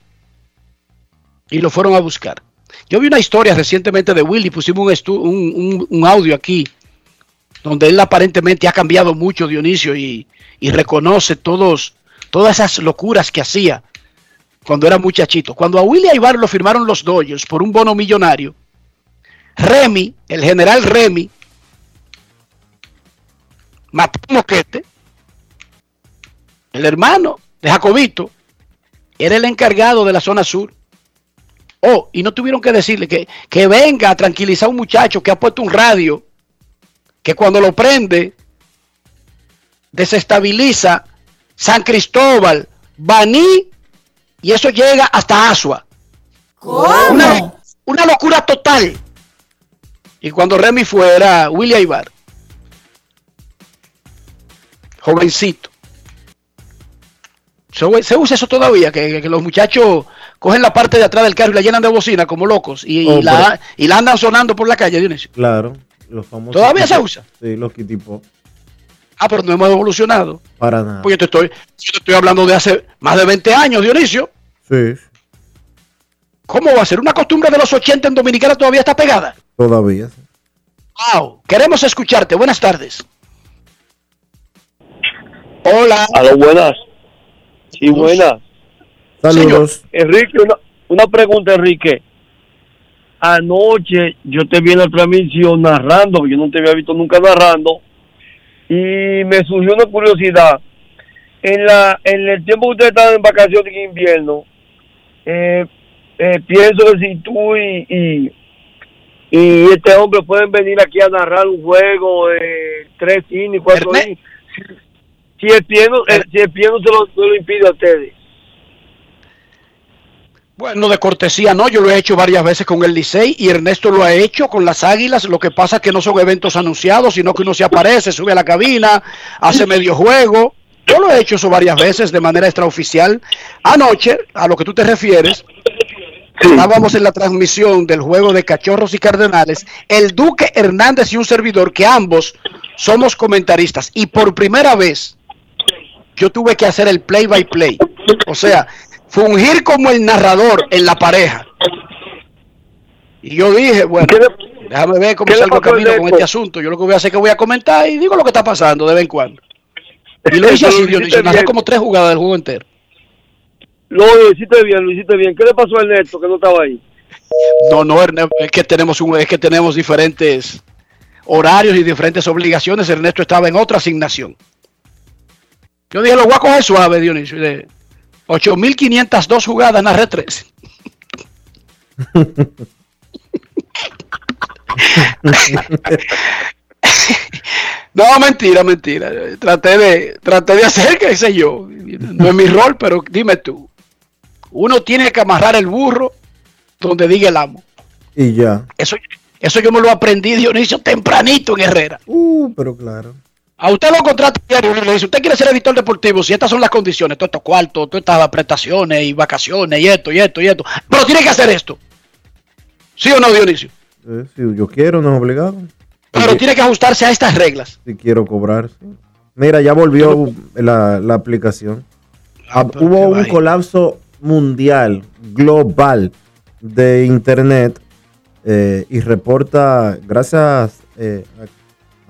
Speaker 2: y lo fueron a buscar. Yo vi una historia recientemente de Willy, pusimos un, un, audio aquí donde él aparentemente ha cambiado mucho, Dionisio, y, reconoce todos, todas esas locuras que hacía cuando era muchachito. Cuando a Willy Aybar lo firmaron los Dodgers por un bono millonario, Remy, el general Remy, mató Moquete, el hermano de Jacobito, era el encargado de la zona sur. Oh, y no tuvieron que decirle que, que venga a tranquilizar a un muchacho que ha puesto un radio que cuando lo prende desestabiliza San Cristóbal, Baní y eso llega hasta Asua. Una, una, locura total. Y cuando Remy fuera William Ibar, jovencito. Se, se, usa eso todavía, que, que, los muchachos cogen la parte de atrás del carro y la llenan de bocina como locos y, oh, y, la, y la, andan sonando por la calle, Dionisio.
Speaker 1: Claro. Los famosos
Speaker 2: ¿Todavía se usa?
Speaker 1: Sí, los kitipos.
Speaker 2: Ah, pero no hemos evolucionado.
Speaker 1: Para nada.
Speaker 2: Pues yo te estoy, yo te estoy hablando de hace más de 20 años, Dionisio.
Speaker 1: Sí.
Speaker 2: ¿Cómo va a ser? ¿Una costumbre de los 80 en Dominicana todavía está pegada?
Speaker 1: Todavía. Sí.
Speaker 2: Wow. Queremos escucharte. Buenas tardes. Hola.
Speaker 9: Hola, buenas. Sí, buenas.
Speaker 1: Saludos.
Speaker 9: Señor, Enrique, una, una pregunta, Enrique anoche yo te vi en la transmisión narrando, yo no te había visto nunca narrando, y me surgió una curiosidad. En, la, en el tiempo que ustedes estaban en vacaciones de invierno, eh, eh, pienso que si tú y, y, y, este hombre pueden venir aquí a narrar un juego de tres innings, cuatro innings, si, si, el pie no, eh, si el pie no se lo, se lo impide a ustedes.
Speaker 2: Bueno, de cortesía no, yo lo he hecho varias veces con el Licey y Ernesto lo ha hecho con las Águilas. Lo que pasa es que no son eventos anunciados, sino que uno se aparece, sube a la cabina, hace medio juego. Yo lo he hecho eso varias veces de manera extraoficial. Anoche, a lo que tú te refieres, estábamos en la transmisión del juego de Cachorros y Cardenales, el Duque Hernández y un servidor, que ambos somos comentaristas. Y por primera vez, yo tuve que hacer el play by play. O sea, fungir como el narrador en la pareja. Y yo dije, bueno, déjame ver cómo salgo camino con este asunto. Yo lo que voy a hacer es que voy a comentar y digo lo que está pasando de vez en cuando. Y lo hice así, Dionisio, narré como tres jugadas del juego entero.
Speaker 9: Lo, hiciste bien, lo hiciste bien. ¿Qué le pasó a Ernesto que no estaba ahí?
Speaker 2: No, no, Ernesto, es que tenemos un, es que tenemos diferentes horarios y diferentes obligaciones. Ernesto estaba en otra asignación. Yo dije, lo voy a coger suave, Dionisio. 8.502 jugadas, narré 13. no, mentira, mentira. Traté de, traté de hacer, qué sé yo. No es mi rol, pero dime tú. Uno tiene que amarrar el burro donde diga el amo.
Speaker 1: Y ya.
Speaker 2: Eso, eso yo me lo aprendí, Dionisio, tempranito en Herrera.
Speaker 1: Uh, pero claro.
Speaker 2: A usted lo contrata diario y le dice, usted quiere ser editor deportivo, si estas son las condiciones, todos estos cuartos, todas estas prestaciones y vacaciones y esto y esto y esto, pero tiene que hacer esto. ¿Sí o no, Dionisio?
Speaker 1: Eh, si yo quiero, no es obligado.
Speaker 2: Pero tiene que ajustarse a estas reglas.
Speaker 1: Si quiero cobrar. sí. Mira, ya volvió la, la aplicación. Ah, hubo un colapso mundial, global, de Internet eh, y reporta, gracias eh, a,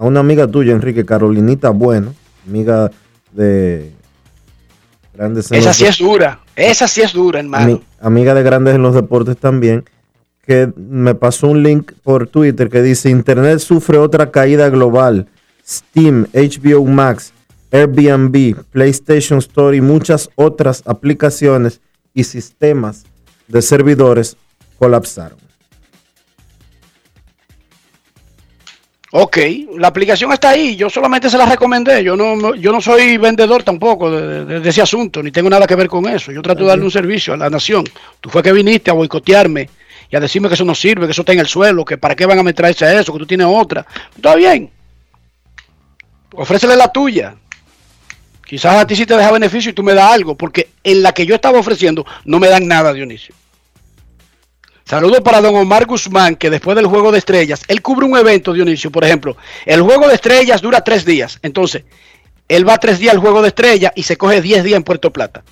Speaker 1: a una amiga tuya, Enrique, Carolinita Bueno, amiga de Grandes en
Speaker 2: Esa
Speaker 1: los
Speaker 2: sí es dura, esa sí es dura, hermano.
Speaker 1: ami- amiga de Grandes en los Deportes también, que me pasó un link por Twitter que dice, Internet sufre otra caída global. Steam, HBO Max, Airbnb, PlayStation Store y muchas otras aplicaciones y sistemas de servidores colapsaron.
Speaker 2: Ok, la aplicación está ahí, yo solamente se la recomendé, yo no, yo no soy vendedor tampoco de, de- de ese asunto, ni tengo nada que ver con eso, yo trato de darle un servicio a la nación. Tú fue que viniste a boicotearme y a decirme que eso no sirve, que eso está en el suelo, que para qué van a meterse a eso, que tú tienes otra. Está bien, ofrécele la tuya. Quizás a ti sí te deja beneficio y tú me das algo, porque en la que yo estaba ofreciendo no me dan nada, Dionisio. Saludos para don Omar Guzmán, que después del Juego de Estrellas, él cubre un evento, Dionisio, por ejemplo. El Juego de Estrellas dura tres días. Entonces, él va tres días al Juego de Estrellas y se coge diez días en Puerto Plata.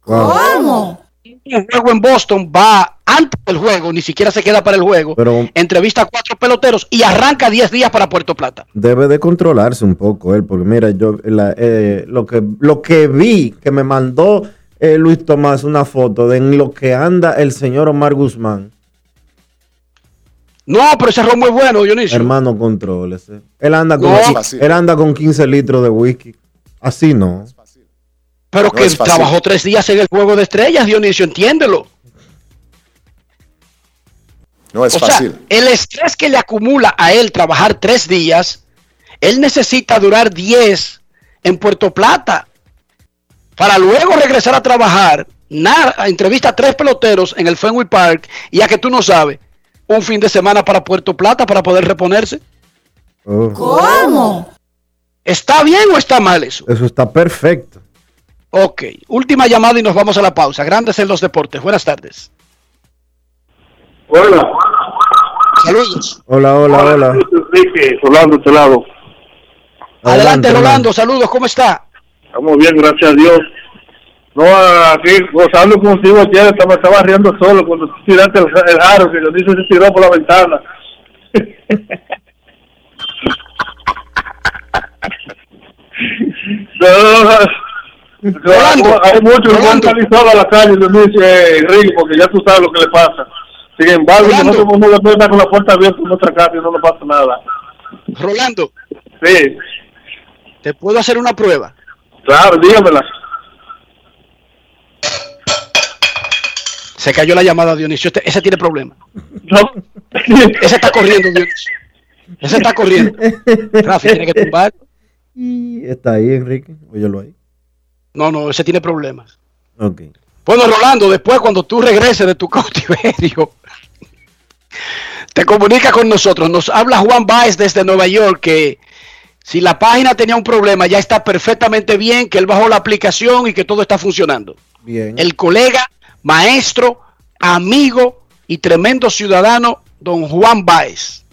Speaker 6: ¿Cómo?
Speaker 2: El juego en Boston va antes del juego, ni siquiera se queda para el juego.
Speaker 1: Pero
Speaker 2: Entrevista a cuatro peloteros y arranca diez días para Puerto Plata.
Speaker 1: debe de controlarse un poco él, porque mira, yo la- eh, lo, que, lo que vi que me mandó eh, Luis Tomás una foto de en lo que anda el señor Omar Guzmán.
Speaker 2: No, pero ese ron muy bueno, Dionisio.
Speaker 1: Hermano, contrólese. Él anda con,
Speaker 2: No. Es
Speaker 1: él anda con 15 litros de whisky. Así no.
Speaker 2: Pero
Speaker 1: No
Speaker 2: que
Speaker 1: es
Speaker 2: trabajó tres días en el Juego de Estrellas, Dionisio, entiéndelo.
Speaker 5: No es
Speaker 2: o
Speaker 5: fácil.
Speaker 2: sea, el estrés que le acumula a él trabajar tres días, él necesita durar 10 en Puerto Plata para luego regresar a trabajar. Nada, entrevista a tres peloteros en el Fenway Park y a que tú no sabes, un fin de semana para Puerto Plata para poder reponerse.
Speaker 1: Oh,
Speaker 6: ¿Cómo?
Speaker 2: ¿Está bien o está mal eso?
Speaker 1: Eso está perfecto.
Speaker 2: Ok, última llamada y nos vamos a la pausa. Grandes en los deportes. Buenas tardes.
Speaker 9: Hola.
Speaker 2: Saludos.
Speaker 1: Hola, hola, hola.
Speaker 9: Enrique, Rolando, este lado.
Speaker 2: Adelante, Rolando. Saludos, ¿cómo está?
Speaker 9: Estamos bien, gracias a Dios. No, aquí gozando contigo ayer, estaba, estaba riendo solo cuando tú tiraste el, el aro, que Dionisio se tiró por la ventana. no, no, hay muchos que han salido a la calle, Dionisio, eh, Enrique, porque ya tú sabes lo que le pasa. Sin embargo, nosotros no le con la puerta abierta en nuestra casa y no nos pasa nada.
Speaker 2: Rolando,
Speaker 9: Sí,
Speaker 2: ¿te puedo hacer una prueba?
Speaker 9: Claro, dígamela.
Speaker 2: Se cayó la llamada, Dionisio. Este- ese tiene problema.
Speaker 9: No.
Speaker 2: Ese está corriendo, Dionisio. Ese está corriendo. Rafi tiene que tumbar.
Speaker 1: Y está ahí, Enrique. Óyelo ahí.
Speaker 2: No, no, ese tiene problemas.
Speaker 1: Ok.
Speaker 2: Bueno, Rolando, después cuando tú regreses de tu cautiverio, te comunica con nosotros. Nos habla Juan Baez desde Nueva York que si la página tenía un problema, ya está perfectamente bien, que él bajó la aplicación y que todo está funcionando.
Speaker 1: Bien.
Speaker 2: El colega, maestro, amigo y tremendo ciudadano, don Juan Baez.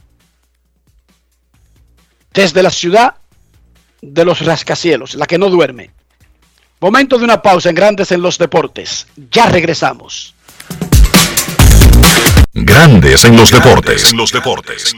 Speaker 2: Desde la ciudad de los rascacielos, la que no duerme. Momento de una pausa en Grandes en los Deportes. Ya regresamos.
Speaker 3: Grandes en los deportes. En los deportes.
Speaker 10: En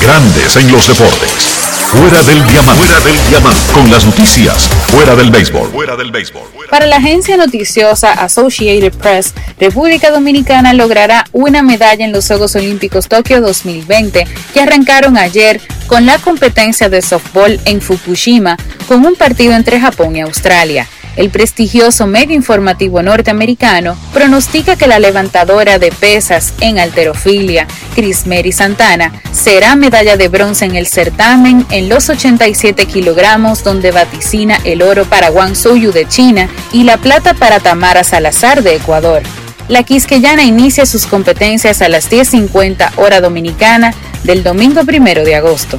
Speaker 3: Grandes en los deportes. Fuera del diamante. Fuera del diamante. Con las noticias. Fuera del béisbol. Fuera del béisbol.
Speaker 11: Para la agencia noticiosa Associated Press, República Dominicana logrará una medalla en los Juegos Olímpicos Tokio 2020, que arrancaron ayer con la competencia de softball en Fukushima, con un partido entre Japón y Australia. El prestigioso medio informativo norteamericano pronostica que la levantadora de pesas en alterofilia, Chris Mary Santana, será medalla de bronce en el certamen en los 87 kilogramos, donde vaticina el oro para Wang Suyu de China y la plata para Tamara Salazar de Ecuador. La quisqueyana inicia sus competencias a las 10.50 hora dominicana del domingo primero de agosto.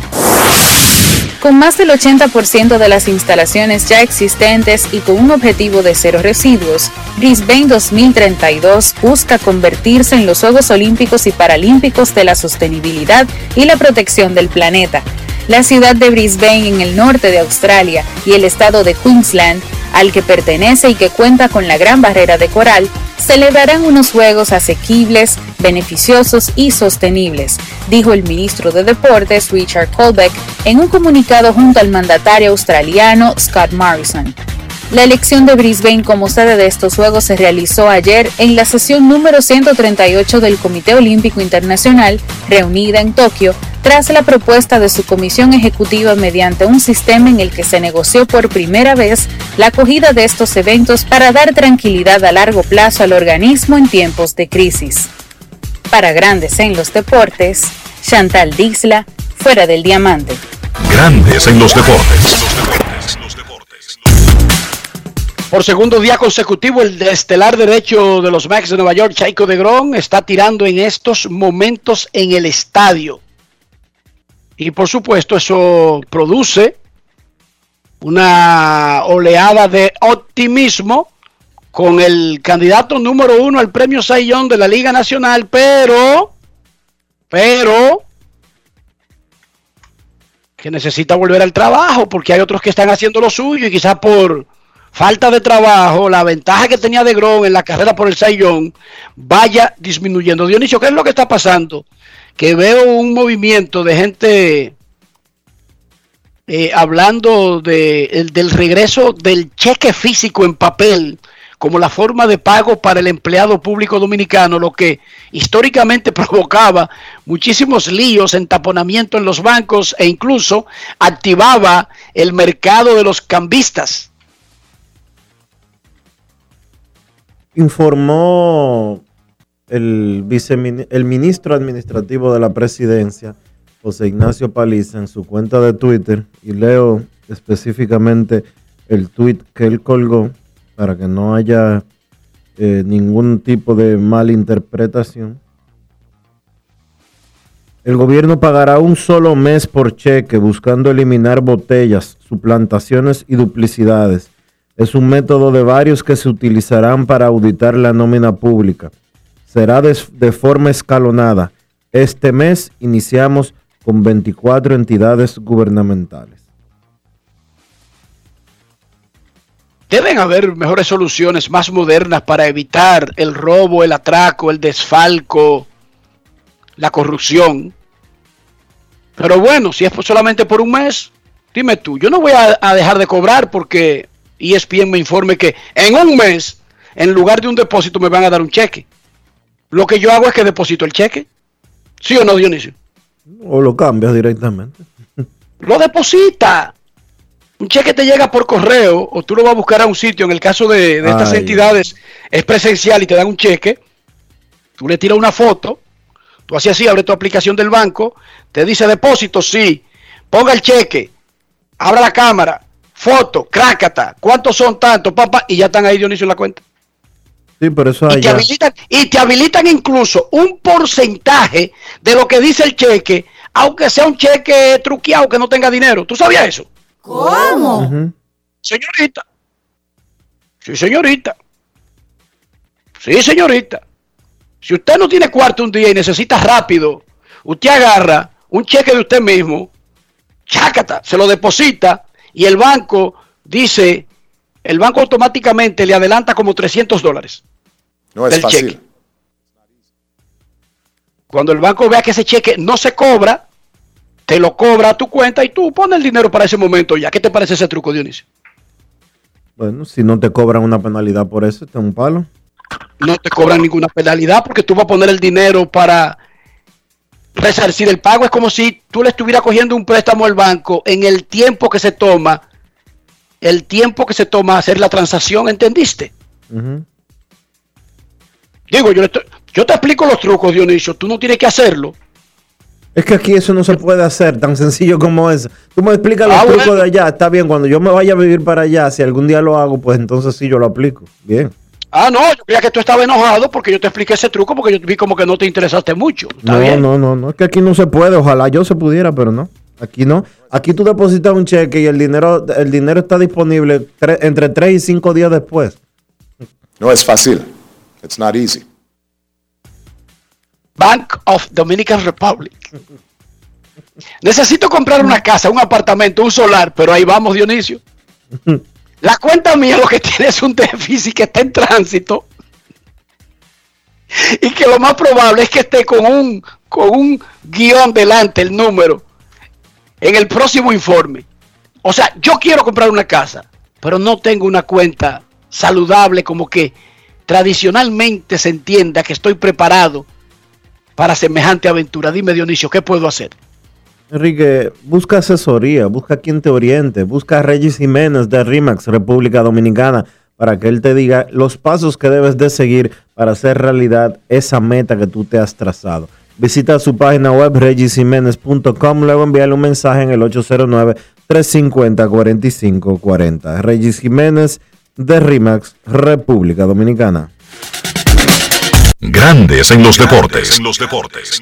Speaker 11: Con más del 80% de las instalaciones ya existentes y con un objetivo de cero residuos, Brisbane 2032 busca convertirse en los Juegos Olímpicos y Paralímpicos de la sostenibilidad y la protección del planeta. La ciudad de Brisbane en el norte de Australia y el estado de Queensland, al que pertenece y que cuenta con la Gran Barrera de Coral, celebrarán unos juegos asequibles, beneficiosos y sostenibles, dijo el ministro de Deportes Richard Colbeck en un comunicado junto al mandatario australiano Scott Morrison. La elección de Brisbane como sede de estos Juegos se realizó ayer en la sesión número 138 del Comité Olímpico Internacional, reunida en Tokio, tras la propuesta de su comisión ejecutiva mediante un sistema en el que se negoció por primera vez la acogida de estos eventos para dar tranquilidad a largo plazo al organismo en tiempos de crisis. Para Grandes en los Deportes, Chantal Disla, fuera del diamante.
Speaker 3: Grandes en los deportes.
Speaker 2: Por segundo día consecutivo, el estelar derecho de los Max de Nueva York, Chaiko de Gron, está tirando en estos momentos en el estadio. Y por supuesto, eso produce una oleada de optimismo con el candidato número uno al premio Sayón de la Liga Nacional, pero, pero, que necesita volver al trabajo porque hay otros que están haciendo lo suyo y quizás por falta de trabajo, la ventaja que tenía de Gron en la carrera por el Sayón vaya disminuyendo. Dionisio, ¿qué es lo que está pasando? Que veo un movimiento de gente eh, hablando de, el, del regreso del cheque físico en papel como la forma de pago para el empleado público dominicano, lo que históricamente provocaba muchísimos líos, entaponamiento en los bancos e incluso activaba el mercado de los cambistas.
Speaker 1: Informó el, el ministro administrativo de la presidencia, José Ignacio Paliza, en su cuenta de Twitter, y leo específicamente el tweet que él colgó para que no haya eh, ningún tipo de malinterpretación. El gobierno pagará un solo mes por cheque buscando eliminar botellas, suplantaciones y duplicidades. Es un método de varios que se utilizarán para auditar la nómina pública. Será de, forma escalonada. Este mes iniciamos con 24 entidades gubernamentales.
Speaker 2: Deben haber mejores soluciones más modernas para evitar el robo, el atraco, el desfalco, la corrupción. Pero bueno, si es solamente por un mes, dime tú, yo no voy a, dejar de cobrar porque ESPN me informe que en un mes, en lugar de un depósito, me van a dar un cheque. Lo que yo hago es que deposito el cheque. ¿Sí o no, Dionisio?
Speaker 1: O lo cambias directamente.
Speaker 2: Lo deposita. Un cheque te llega por correo o tú lo vas a buscar a un sitio. En el caso de, de estas entidades es presencial y te dan un cheque. Tú le tiras una foto. Tú haces así, abre tu aplicación del banco. Te dice depósito, sí. Ponga el cheque. Abra la cámara. Foto, crácata. ¿Cuántos son tantos, papá? Y ya están ahí Dionisio en la cuenta.
Speaker 1: Sí, pero eso
Speaker 2: Y te, habilitan, y te habilitan incluso un porcentaje de lo que dice el cheque, aunque sea un cheque truqueado que no tenga dinero. ¿Tú sabías eso?
Speaker 6: ¿Cómo?
Speaker 2: Señorita. Sí, señorita. Sí, señorita. Si usted no tiene cuarto un día y necesita rápido, usted agarra un cheque de usted mismo, chácata, se lo deposita y el banco dice, el banco automáticamente le adelanta como 300 dólares.
Speaker 5: No es
Speaker 2: del
Speaker 5: fácil.
Speaker 2: cheque. Cuando el banco vea que ese cheque no se cobra, te lo cobra a tu cuenta y tú pones el dinero para ese momento ya. ¿Qué te parece ese truco, Dionisio?
Speaker 1: Bueno, si no te cobran una penalidad por eso, está un palo.
Speaker 2: no te cobran ninguna penalidad porque tú vas a poner el dinero para resarcir el pago. Es como si tú le estuvieras cogiendo un préstamo al banco en el tiempo que se toma, el tiempo que se toma hacer la transacción, ¿entendiste? Digo, yo, le estoy- yo te explico los trucos, Dionisio, tú no tienes que hacerlo.
Speaker 1: Es que aquí eso no se puede hacer tan sencillo como eso. Tú me explicas los
Speaker 2: Ah,
Speaker 1: trucos
Speaker 2: bueno.
Speaker 1: de allá. Está bien, cuando yo me vaya a vivir para allá, si algún día lo hago, pues entonces sí yo lo aplico. Bien.
Speaker 2: Ah, no, yo creía que tú estabas enojado porque yo te expliqué ese truco porque yo vi como que no te interesaste mucho. Está
Speaker 1: No,
Speaker 2: bien.
Speaker 1: no, no, no. Es que aquí no se puede. Ojalá yo se pudiera, pero no. Aquí no. Aquí tú depositas un cheque y el dinero, el dinero está disponible tre- entre 3 y 5 días después.
Speaker 5: No es fácil. It's not easy.
Speaker 2: Bank of Dominican Republic. Necesito comprar una casa, un apartamento, un solar, pero ahí vamos, Dionisio. La cuenta mía lo que tiene es un déficit que está en tránsito y que lo más probable es que esté con un, con un guion delante, el número, en el próximo informe. O sea, yo quiero comprar una casa, pero no tengo una cuenta saludable como que tradicionalmente se entienda que estoy preparado para semejante aventura. Dime, Dionisio, ¿qué puedo hacer?
Speaker 1: Enrique, busca asesoría, busca quien te oriente, busca a Regis Jiménez de RIMAX, República Dominicana, para que él te diga los pasos que debes de seguir para hacer realidad esa meta que tú te has trazado. Visita su página web regisjiménez.com, luego envíale un mensaje en el 809-350-4540. Regis Jiménez de RIMAX, República Dominicana.
Speaker 3: Grandes en los deportes. En los deportes.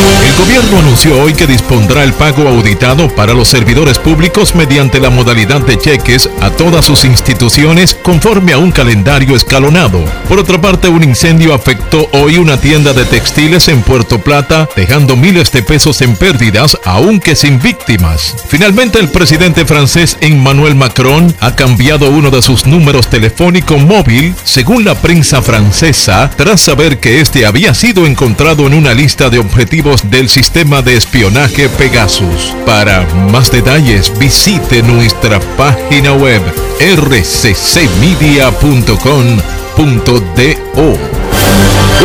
Speaker 12: El gobierno anunció hoy que dispondrá el pago auditado para los servidores públicos mediante la modalidad de cheques a todas sus instituciones conforme a un calendario escalonado. Por otra parte, un incendio afectó hoy una tienda de textiles en Puerto Plata, dejando miles de pesos en pérdidas, aunque sin víctimas. Finalmente, el presidente francés Emmanuel Macron ha cambiado uno de sus números telefónico móvil, según la prensa francesa, tras saber que este había sido encontrado en una lista de objetivos del sistema de espionaje Pegasus. Para más detalles, visite nuestra página web rccmedia.com.do.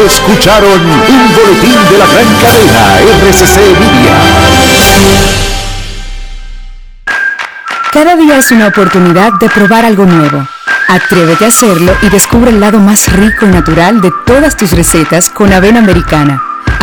Speaker 3: Escucharon un boletín de la gran cadena RCC Media.
Speaker 13: Cada día es una oportunidad de probar algo nuevo. Atrévete a hacerlo y descubre el lado más rico y natural de todas tus recetas con avena americana.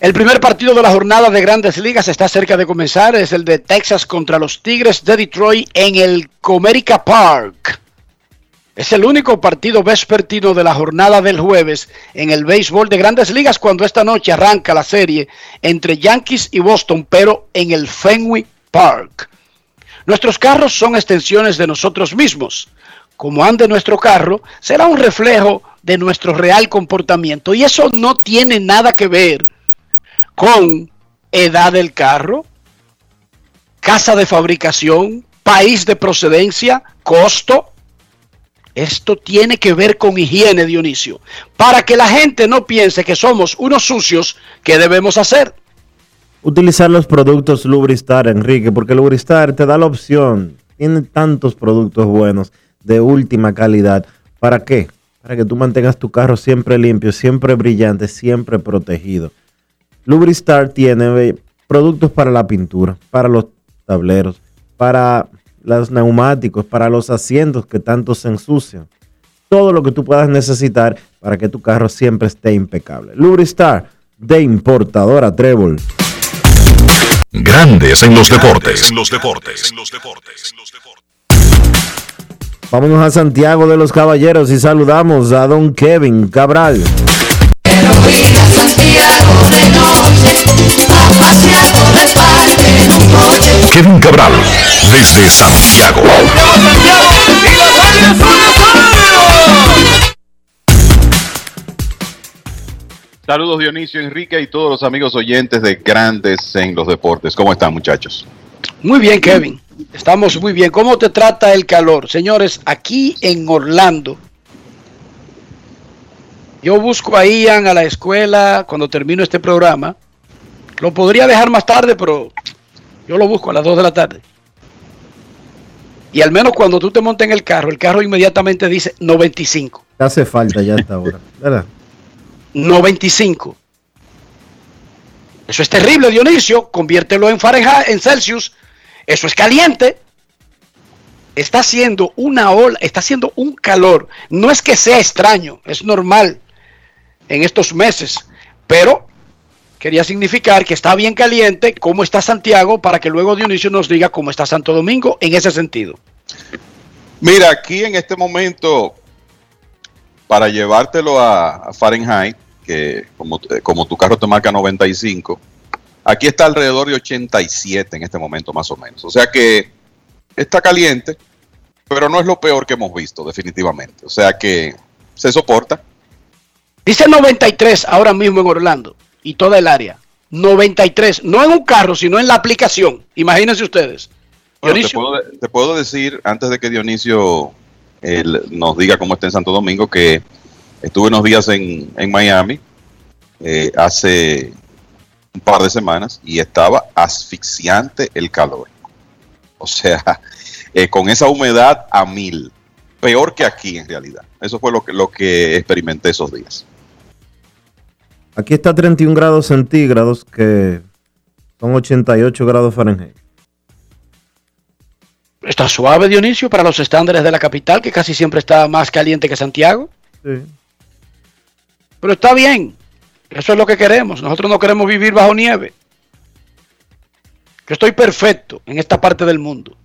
Speaker 2: El primer partido de la jornada de grandes ligas está cerca de comenzar. Es el de Texas contra los Tigres de Detroit en el Comerica Park. Es el único partido vespertino de la jornada del jueves en el béisbol de grandes ligas cuando esta noche arranca la serie entre Yankees y Boston, pero en el Fenway Park. Nuestros carros son extensiones de nosotros mismos. Como ande nuestro carro, será un reflejo de nuestro real comportamiento. Y eso no tiene nada que ver con edad del carro, casa de fabricación, país de procedencia, costo. Esto tiene que ver con higiene, Dionisio. Para que la gente no piense que somos unos sucios, ¿qué debemos hacer?
Speaker 1: Utilizar los productos Lubristar, Enrique, porque Lubristar te da la opción. Tiene tantos productos buenos de última calidad. ¿Para qué? Para que tú mantengas tu carro siempre limpio, siempre brillante, siempre protegido. Lubristar tiene productos para la pintura, para los tableros, para los neumáticos, para los asientos que tanto se ensucian. Todo lo que tú puedas necesitar para que tu carro siempre esté impecable. Lubristar de importadora Trébol.
Speaker 3: Grandes en los deportes. En los deportes.
Speaker 1: Vámonos a Santiago de los Caballeros y saludamos a don Kevin Cabral.
Speaker 3: Kevin Cabral, desde Santiago.
Speaker 14: Saludos Dionisio Enrique y todos los amigos oyentes de Grandes en los Deportes. ¿Cómo están muchachos?
Speaker 2: Muy bien, Kevin. Estamos muy bien. ¿Cómo te trata el calor? Señores, aquí en Orlando, yo busco a Ian a la escuela cuando termino este programa. Lo podría dejar más tarde, pero yo lo busco a las 2 de la tarde. Y al menos cuando tú te montas en el carro, el carro inmediatamente dice 95.
Speaker 1: Te hace falta ya esta hora, ¿verdad?
Speaker 2: 95. Eso es terrible, Dionisio. Conviértelo en Fahrenheit, en Celsius. Eso es caliente. Está haciendo una ola, está haciendo un calor. No es que sea extraño, es normal en estos meses. Pero quería significar que está bien caliente, cómo está Santiago, para que luego Dionisio nos diga cómo está Santo Domingo en ese sentido.
Speaker 14: Mira, aquí en este momento, para llevártelo a, Fahrenheit, que como, como, tu carro te marca 95, aquí está alrededor de 87 en este momento más o menos. O sea que está caliente, pero no es lo peor que hemos visto definitivamente. O sea que se soporta.
Speaker 2: Dice 93 ahora mismo en Orlando y toda el área. 93, no en un carro, sino en la aplicación. Imagínense ustedes.
Speaker 14: Bueno, te, puedo, te, puedo, decir, antes de que Dionisio eh, nos diga cómo está en Santo Domingo, que Estuve unos días en, en Miami eh, hace un par de semanas y estaba asfixiante el calor. O sea, eh, con esa humedad a mil. Peor que aquí en realidad. Eso fue lo que, lo que experimenté esos días.
Speaker 1: Aquí está 31 grados centígrados, que son 88 grados Fahrenheit.
Speaker 2: Está suave, Dionisio, para los estándares de la capital, que casi siempre está más caliente que Santiago.
Speaker 1: Sí.
Speaker 2: Pero está bien. Eso es lo que queremos. Nosotros no queremos vivir bajo nieve. Yo estoy perfecto en esta parte del mundo.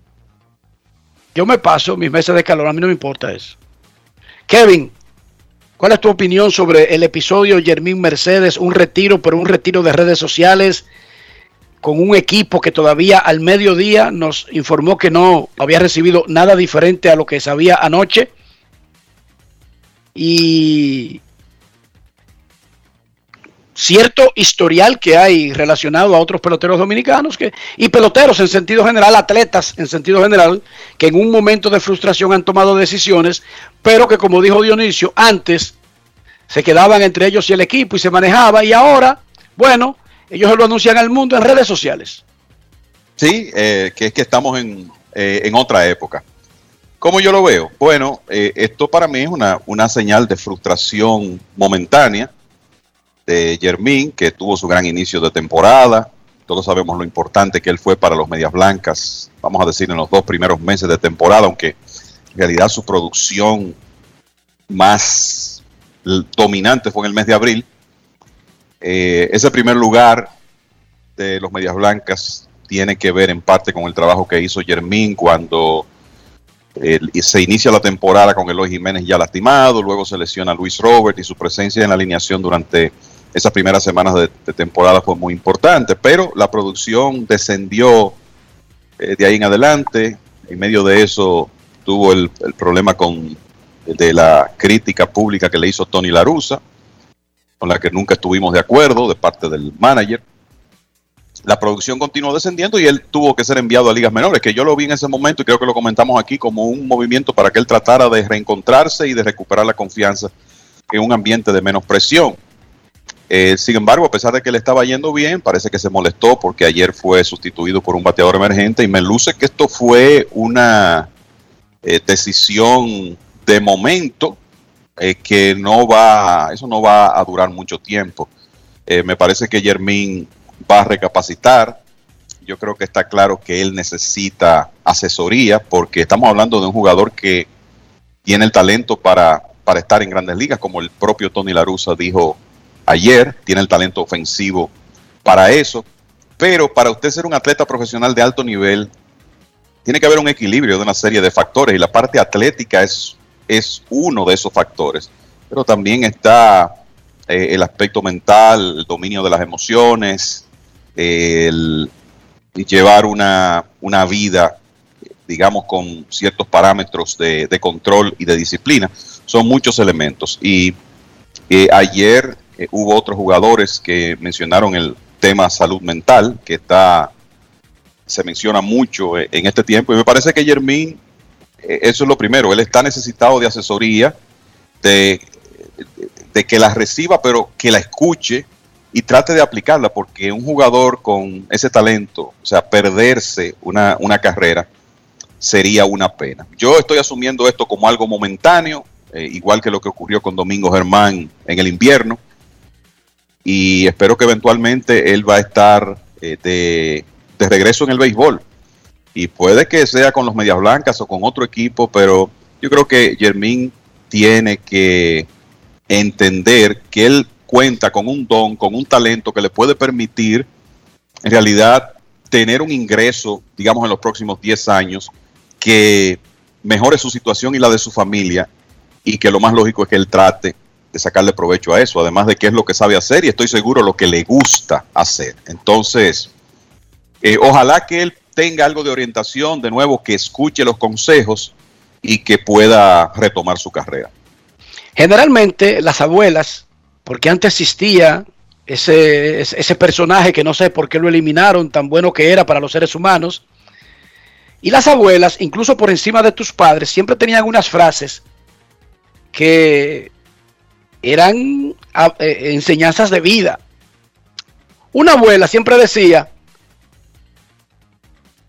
Speaker 2: Yo me paso mis meses de calor, a mí no me importa eso. Kevin, ¿cuál es tu opinión sobre el episodio Jermín Mercedes? Un retiro, pero un retiro de redes sociales con un equipo que todavía al mediodía nos informó que no había recibido nada diferente a lo que sabía anoche. Y cierto historial que hay relacionado a otros peloteros dominicanos que, y peloteros en sentido general, atletas en sentido general, que en un momento de frustración han tomado decisiones, pero que como dijo Dionisio, antes se quedaban entre ellos y el equipo y se manejaba y ahora, bueno, ellos lo anuncian al mundo en redes sociales.
Speaker 14: Sí, eh, que es que estamos en, eh, en otra época. ¿Cómo yo lo veo? Bueno, eh, esto para mí es una, una señal de frustración momentánea de Jermín, que tuvo su gran inicio de temporada. Todos sabemos lo importante que él fue para los Medias Blancas, vamos a decir, en los dos primeros meses de temporada, aunque en realidad su producción más dominante fue en el mes de abril. Eh, ese primer lugar de los Medias Blancas tiene que ver en parte con el trabajo que hizo Jermín cuando eh, se inicia la temporada con Eloy Jiménez ya lastimado, luego se lesiona Luis Robert y su presencia en la alineación durante esas primeras semanas de, de temporada fue muy importante, pero la producción descendió eh, de ahí en adelante. En medio de eso tuvo el, el problema con de la crítica pública que le hizo Tony Larusa, con la que nunca estuvimos de acuerdo de parte del manager. La producción continuó descendiendo y él tuvo que ser enviado a ligas menores, que yo lo vi en ese momento y creo que lo comentamos aquí como un movimiento para que él tratara de reencontrarse y de recuperar la confianza en un ambiente de menos presión. Eh, sin embargo, a pesar de que le estaba yendo bien, parece que se molestó porque ayer fue sustituido por un bateador emergente y me luce que esto fue una eh, decisión de momento eh, que no va, eso no va a durar mucho tiempo. Eh, me parece que Jermín va a recapacitar. Yo creo que está claro que él necesita asesoría porque estamos hablando de un jugador que tiene el talento para, para estar en grandes ligas, como el propio Tony Larusa dijo ayer, tiene el talento ofensivo para eso, pero para usted ser un atleta profesional de alto nivel, tiene que haber un equilibrio de una serie de factores y la parte atlética es, es uno de esos factores, pero también está eh, el aspecto mental, el dominio de las emociones, el llevar una, una vida, digamos, con ciertos parámetros de, de, control y de disciplina, son muchos elementos. Y eh, ayer eh, hubo otros jugadores que mencionaron el tema salud mental, que está se menciona mucho eh, en este tiempo, y me parece que Jermín, eh, eso es lo primero, él está necesitado de asesoría, de, que la reciba, pero que la escuche y trate de aplicarla, porque un jugador con ese talento, o sea, perderse una, una carrera, sería una pena. Yo estoy asumiendo esto como algo momentáneo, igual que lo que ocurrió con Domingo Germán en el invierno, y espero que eventualmente él va a estar eh, de, de, regreso en el béisbol. Y puede que sea con los Medias Blancas o con otro equipo, pero yo creo que Jermín tiene que entender que él cuenta con un don, con un talento que le puede permitir, en realidad, tener un ingreso, digamos, en los próximos 10 años, que mejore su situación y la de su familia, y que lo más lógico es que él trate de sacarle provecho a eso, además de qué es lo que sabe hacer y estoy seguro lo que le gusta hacer. Entonces, eh, ojalá que él tenga algo de orientación, de nuevo, que escuche los consejos y que pueda retomar su carrera.
Speaker 2: Generalmente las abuelas, porque antes existía ese, ese personaje que no sé por qué lo eliminaron, tan bueno que era para los seres humanos, y las abuelas, incluso por encima de tus padres, siempre tenían unas frases que eran a- eh, enseñanzas de vida. Una abuela siempre decía,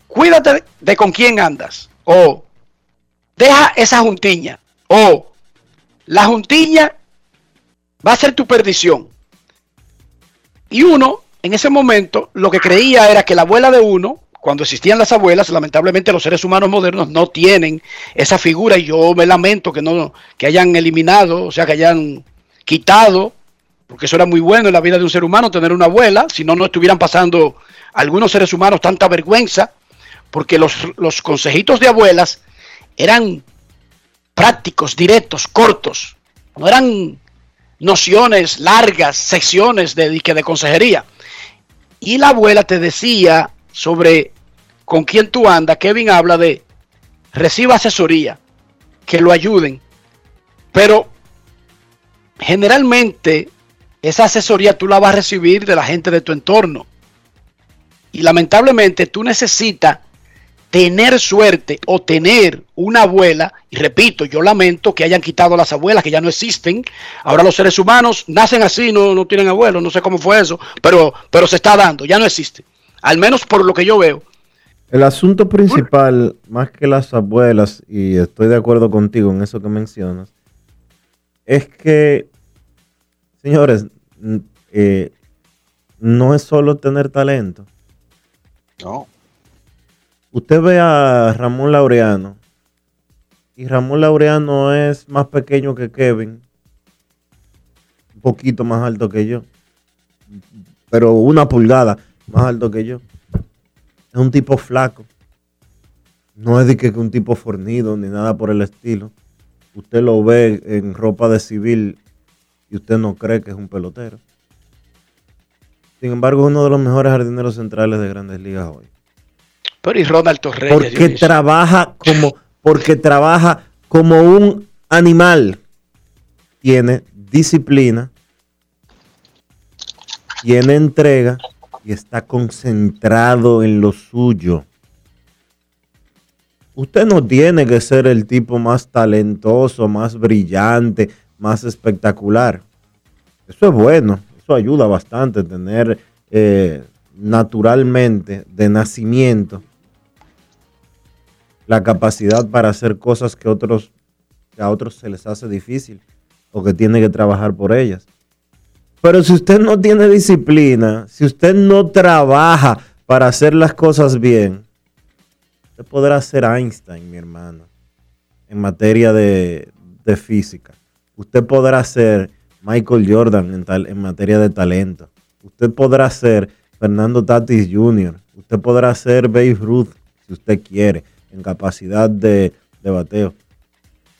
Speaker 2: cuídate de con quién andas, o deja esa juntiña, o la juntiña va a ser tu perdición. Y uno, en ese momento, lo que creía era que la abuela de uno, cuando existían las abuelas, lamentablemente los seres humanos modernos no tienen esa figura y yo me lamento que no que hayan eliminado, o sea, que hayan quitado, porque eso era muy bueno en la vida de un ser humano tener una abuela, si no no estuvieran pasando algunos seres humanos tanta vergüenza, porque los, los consejitos de abuelas eran prácticos, directos, cortos, no eran nociones largas, secciones de, de, de consejería. Y la abuela te decía sobre con quién tú andas. Kevin habla de reciba asesoría, que lo ayuden. Pero generalmente esa asesoría tú la vas a recibir de la gente de tu entorno. Y lamentablemente tú necesitas tener suerte o tener una abuela, y repito, yo lamento que hayan quitado las abuelas que ya no existen. Ahora los seres humanos nacen así, no, no tienen abuelos, no sé cómo fue eso, pero, pero se está dando, ya no existe. Al menos por lo que yo veo.
Speaker 1: El asunto principal, más que las abuelas, y estoy de acuerdo contigo en eso que mencionas, es que, señores, eh, no es solo tener talento.
Speaker 14: No.
Speaker 1: Usted ve a Ramón Laureano, y Ramón Laureano es más pequeño que Kevin, un poquito más alto que yo, pero una pulgada más alto que yo. Es un tipo flaco. No es de que un tipo fornido ni nada por el estilo. Usted lo ve en ropa de civil y usted no cree que es un pelotero. Sin embargo, es uno de los mejores jardineros centrales de grandes ligas hoy.
Speaker 2: Pero y Ronald Torreyes.
Speaker 1: Porque trabaja como, porque trabaja como un animal. Tiene disciplina, tiene entrega y está concentrado en lo suyo. Usted no tiene que ser el tipo más talentoso, más brillante, más espectacular. Eso es bueno, eso ayuda bastante tener eh, naturalmente de nacimiento la capacidad para hacer cosas que que a otros se les hace difícil o que tiene que trabajar por ellas. Pero si usted no tiene disciplina, si usted no trabaja para hacer las cosas bien, usted podrá ser Einstein, mi hermano, en materia de, de física. Usted podrá ser Michael Jordan en, tal, en materia de talento. Usted podrá ser Fernando Tatis Jr. Usted podrá ser Babe Ruth si usted quiere, en capacidad de, de bateo.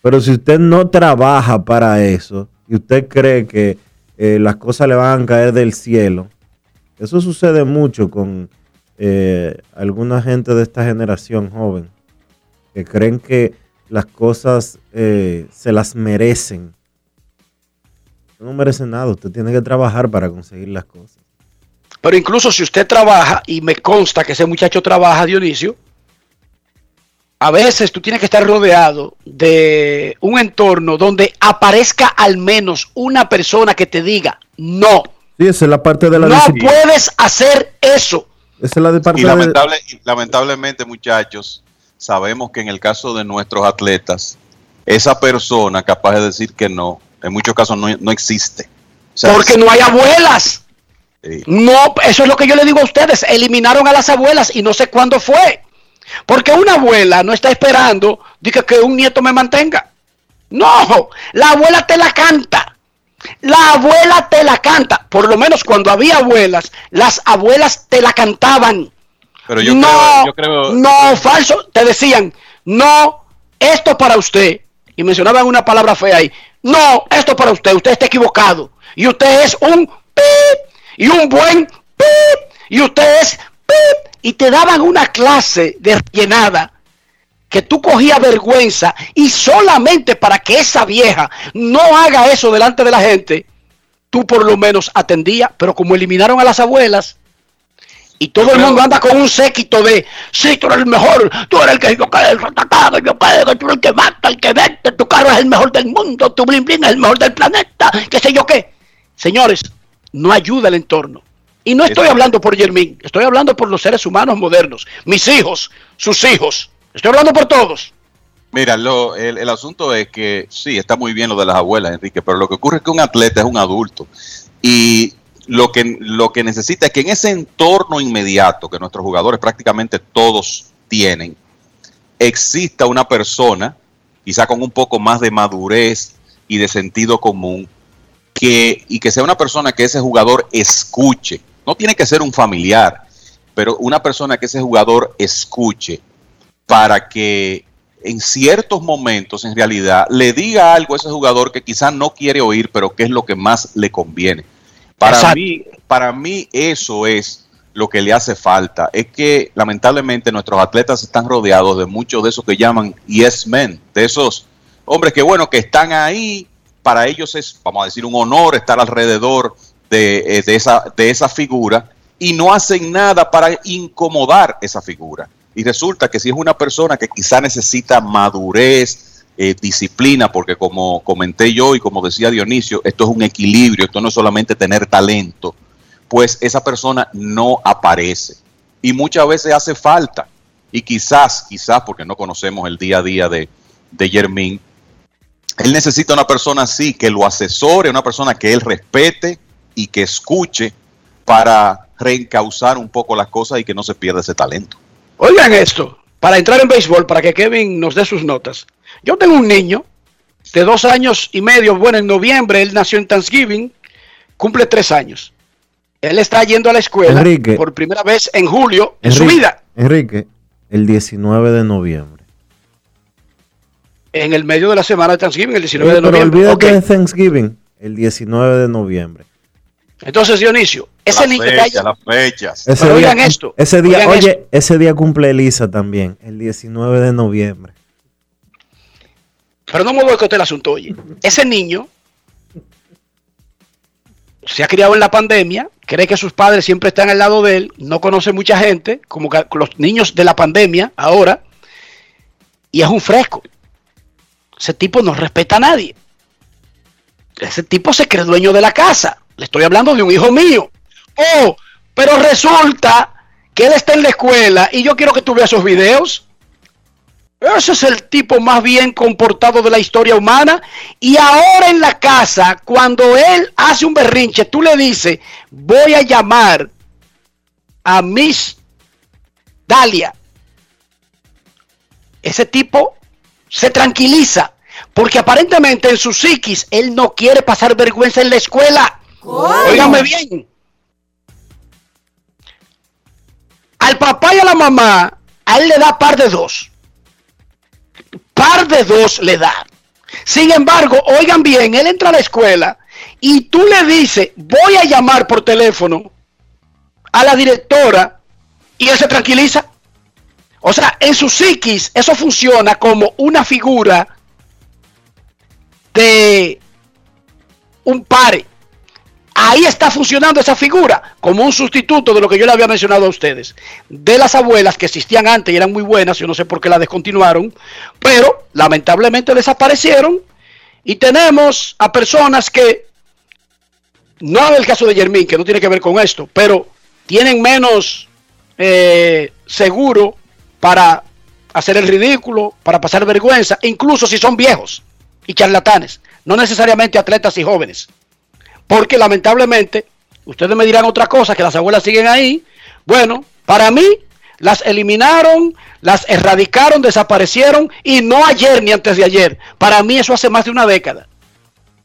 Speaker 1: Pero si usted no trabaja para eso y usted cree que eh, las cosas le van a caer del cielo, eso sucede mucho con eh, alguna gente de esta generación joven que creen que las cosas eh, se las merecen. Usted no merece nada, usted tiene que trabajar para conseguir las cosas.
Speaker 2: Pero incluso si usted trabaja, y me consta que ese muchacho trabaja, Dionisio, a veces tú tienes que estar rodeado de un entorno donde aparezca al menos una persona que te diga no.
Speaker 1: Sí, esa es la parte de la
Speaker 2: No
Speaker 1: disciplina.
Speaker 2: puedes hacer eso.
Speaker 1: Esa es la de parte
Speaker 14: Y lamentable, lamentablemente, muchachos, sabemos que en el caso de nuestros atletas, esa persona capaz de decir que no, en muchos casos no, no existe. O sea,
Speaker 2: Porque no hay abuelas.
Speaker 14: Sí.
Speaker 2: No, eso es lo que yo le digo a ustedes. Eliminaron a las abuelas y no sé cuándo fue. Porque una abuela no está esperando diga, que un nieto me mantenga. No, la abuela te la canta. La abuela te la canta. Por lo menos cuando había abuelas, las abuelas te la cantaban.
Speaker 14: Pero yo
Speaker 2: no,
Speaker 14: creo, yo creo
Speaker 2: no, falso. Te decían, no, esto para usted. Y mencionaban una palabra fea ahí. No, esto para usted. Usted está equivocado. Y usted es un pip. Y un buen pip. Y usted es pip. Y te daban una clase de rellenada que tú cogías vergüenza y solamente para que esa vieja no haga eso delante de la gente, tú por lo menos atendías, pero como eliminaron a las abuelas, Y todo el mundo anda con un séquito de, sí, tú eres el mejor, tú eres el que yo que el ratacado, yo que tú eres el que mata, el que vende, tu carro es el mejor del mundo, tu blin blin es el mejor del planeta, qué sé yo qué. Señores, no ayuda el entorno. Y no estoy hablando por Yermín, estoy hablando por los seres humanos modernos, mis hijos, sus hijos, estoy hablando por todos.
Speaker 14: Mira, lo, el, el asunto es que sí, está muy bien lo de las abuelas, Enrique, pero lo que ocurre es que un atleta es un adulto y lo que, lo que necesita es que en ese entorno inmediato que nuestros jugadores prácticamente todos tienen, exista una persona, quizá con un poco más de madurez y de sentido común, que, y que sea una persona que ese jugador escuche. No tiene que ser un familiar, pero una persona que ese jugador escuche para que en ciertos momentos, en realidad, le diga algo a ese jugador que quizá no quiere oír, pero que es lo que más le conviene. Para mí, para mí eso es lo que le hace falta. Es que lamentablemente nuestros atletas están rodeados de muchos de esos que llaman yes men, de esos hombres que bueno, que están ahí, para ellos es, vamos a decir, un honor estar alrededor de, eh, de esa, de esa figura y no hacen nada para incomodar esa figura. Y resulta que si es una persona que quizá necesita madurez, eh, disciplina, porque como comenté yo y como decía Dionisio, esto es un equilibrio, esto no es solamente tener talento, pues esa persona no aparece. Y muchas veces hace falta. Y quizás, quizás, porque no conocemos el día a día de, de Yermín, él necesita una persona así, que lo asesore, una persona que él respete y que escuche para reencauzar un poco las cosas y que no se pierda ese talento.
Speaker 2: Oigan esto, para entrar en béisbol, para que Kevin nos dé sus notas. Yo tengo un niño de dos años y medio, bueno, en noviembre, él nació en Thanksgiving, cumple tres años. Él está yendo a la escuela
Speaker 1: Enrique.
Speaker 2: por primera vez en julio en su vida,
Speaker 1: Enrique, el 19 de noviembre.
Speaker 2: en el medio de la semana de Thanksgiving, el 19
Speaker 1: Sí,
Speaker 2: de
Speaker 1: pero
Speaker 2: noviembre.
Speaker 1: olvídate
Speaker 2: Ok.
Speaker 1: de Thanksgiving, el 19 de noviembre.
Speaker 2: Entonces, Dionisio, ese haya-
Speaker 14: las fechas.
Speaker 1: Ese
Speaker 2: Pero
Speaker 1: día,
Speaker 2: oigan esto,
Speaker 1: ese día,
Speaker 2: oigan
Speaker 1: oye,
Speaker 2: esto.
Speaker 1: ese día cumple Elisa también, el 19 de noviembre.
Speaker 2: Pero no me voy con el asunto, oye. Ese niño se ha criado en la pandemia, cree que sus padres siempre están al lado de él, no conoce mucha gente, como que los niños de la pandemia ahora, y es un fresco. Ese tipo no respeta a nadie. Ese tipo se cree dueño de la casa. Le estoy hablando de un hijo mío. Oh, pero resulta que él está en la escuela y yo quiero que tú veas esos videos. Ese es el tipo más bien comportado de la historia humana. Y ahora en la casa, cuando él hace un berrinche, tú le dices, voy a llamar a Miss Dalia. Ese tipo se tranquiliza. Porque aparentemente en su psiquis él no quiere pasar vergüenza en la escuela. Óigame bien. Al papá y a la mamá, a él le da par de dos par de dos le da. Sin embargo, oigan bien, él entra a la escuela y tú le dices, voy a llamar por teléfono a la directora y él se tranquiliza. O sea, en su psiquis eso funciona como una figura de un pare. Ahí está funcionando esa figura como un sustituto de lo que yo le había mencionado a ustedes. De las abuelas que existían antes y eran muy buenas, yo no sé por qué las descontinuaron, pero lamentablemente desaparecieron. Y tenemos a personas que, no en el caso de Yermín, que no tiene que ver con esto, pero tienen menos eh, seguro para hacer el ridículo, para pasar vergüenza, incluso si son viejos y charlatanes, no necesariamente atletas y jóvenes. Porque lamentablemente, ustedes me dirán otra cosa, que las abuelas siguen ahí. Bueno, para mí, las eliminaron, las erradicaron, desaparecieron, y no ayer ni antes de ayer. Para mí eso hace más de una década.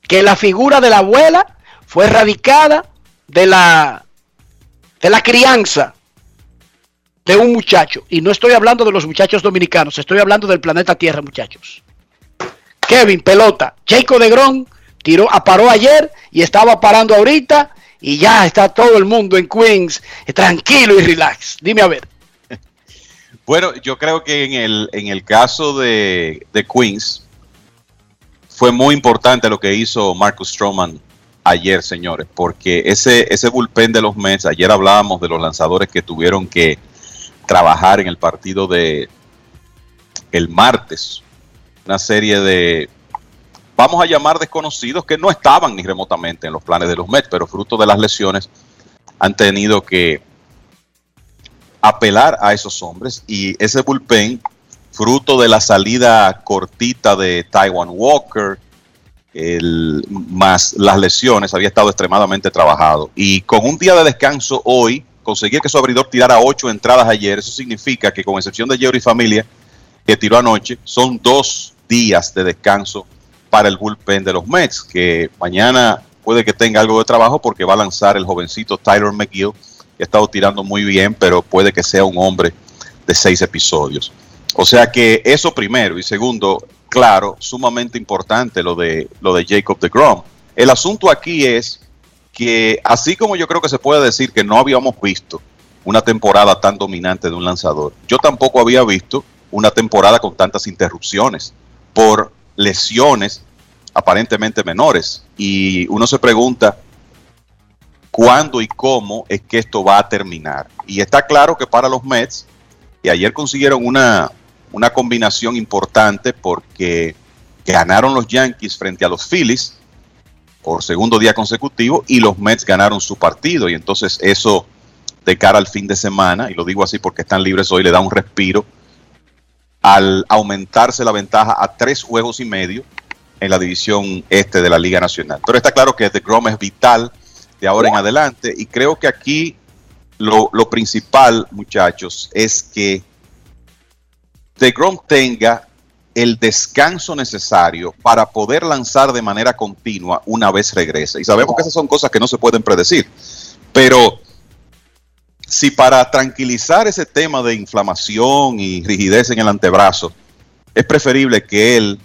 Speaker 2: Que la figura de la abuela fue erradicada de la, de la crianza de un muchacho. Y no estoy hablando de los muchachos dominicanos, estoy hablando del planeta Tierra, muchachos. Kevin, pelota. Jacob de Gron tiró, paró ayer y estaba parando ahorita y ya está todo el mundo en Queens eh, tranquilo y relax. Dime a ver.
Speaker 14: Bueno, yo creo que en el, en el caso de, de Queens fue muy importante lo que hizo Marcus Stroman ayer, señores, porque ese, ese bullpen de los Mets, ayer hablábamos de los lanzadores que tuvieron que trabajar en el partido de el martes, una serie de, vamos a llamar desconocidos que no estaban ni remotamente en los planes de los Mets, pero fruto de las lesiones han tenido que apelar a esos hombres y ese bullpen, fruto de la salida cortita de Taiwan Walker, más las lesiones, había estado extremadamente trabajado. Y con un día de descanso hoy, conseguir que su abridor tirara ocho entradas ayer, eso significa que con excepción de Jerry Familia, que tiró anoche, son dos días de descanso para el bullpen de los Mets, que mañana puede que tenga algo de trabajo porque va a lanzar el jovencito Tyler McGill, que ha estado tirando muy bien, pero puede que sea un hombre de seis episodios. O sea que eso primero. Y segundo, claro, sumamente importante lo de, lo de Jacob de Grom. El asunto aquí es que, así como yo creo que se puede decir que no habíamos visto una temporada tan dominante de un lanzador, yo tampoco había visto una temporada con tantas interrupciones por lesiones aparentemente menores. Y uno se pregunta cuándo y cómo es que esto va a terminar. Y está claro que para los Mets, y ayer consiguieron una, una combinación importante porque ganaron los Yankees frente a los Phillies por segundo día consecutivo y los Mets ganaron su partido. Y entonces eso de cara al fin de semana, y lo digo así porque están libres hoy, le da un respiro al aumentarse la ventaja a tres juegos y medio en la división este de la Liga Nacional. Pero está claro que The Grom es vital de ahora en adelante y creo que aquí lo, lo principal, muchachos, es que The Grom tenga el descanso necesario para poder lanzar de manera continua una vez regrese. Y sabemos que esas son cosas que no se pueden predecir, pero si para tranquilizar ese tema de inflamación y rigidez en el antebrazo, es preferible que él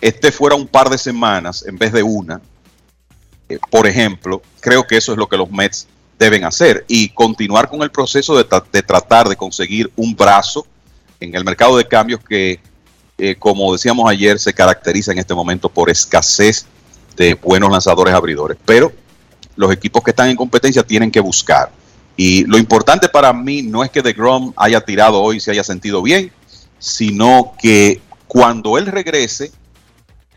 Speaker 14: esté fuera un par de semanas en vez de una, eh, por ejemplo, creo que eso es lo que los Mets deben hacer y continuar con el proceso de, tra de tratar de conseguir un brazo en el mercado de cambios que, eh, como decíamos ayer, se caracteriza en este momento por escasez de buenos lanzadores abridores. Pero los equipos que están en competencia tienen que buscar. Y lo importante para mí no es que DeGrom haya tirado hoy y se haya sentido bien, sino que cuando él regrese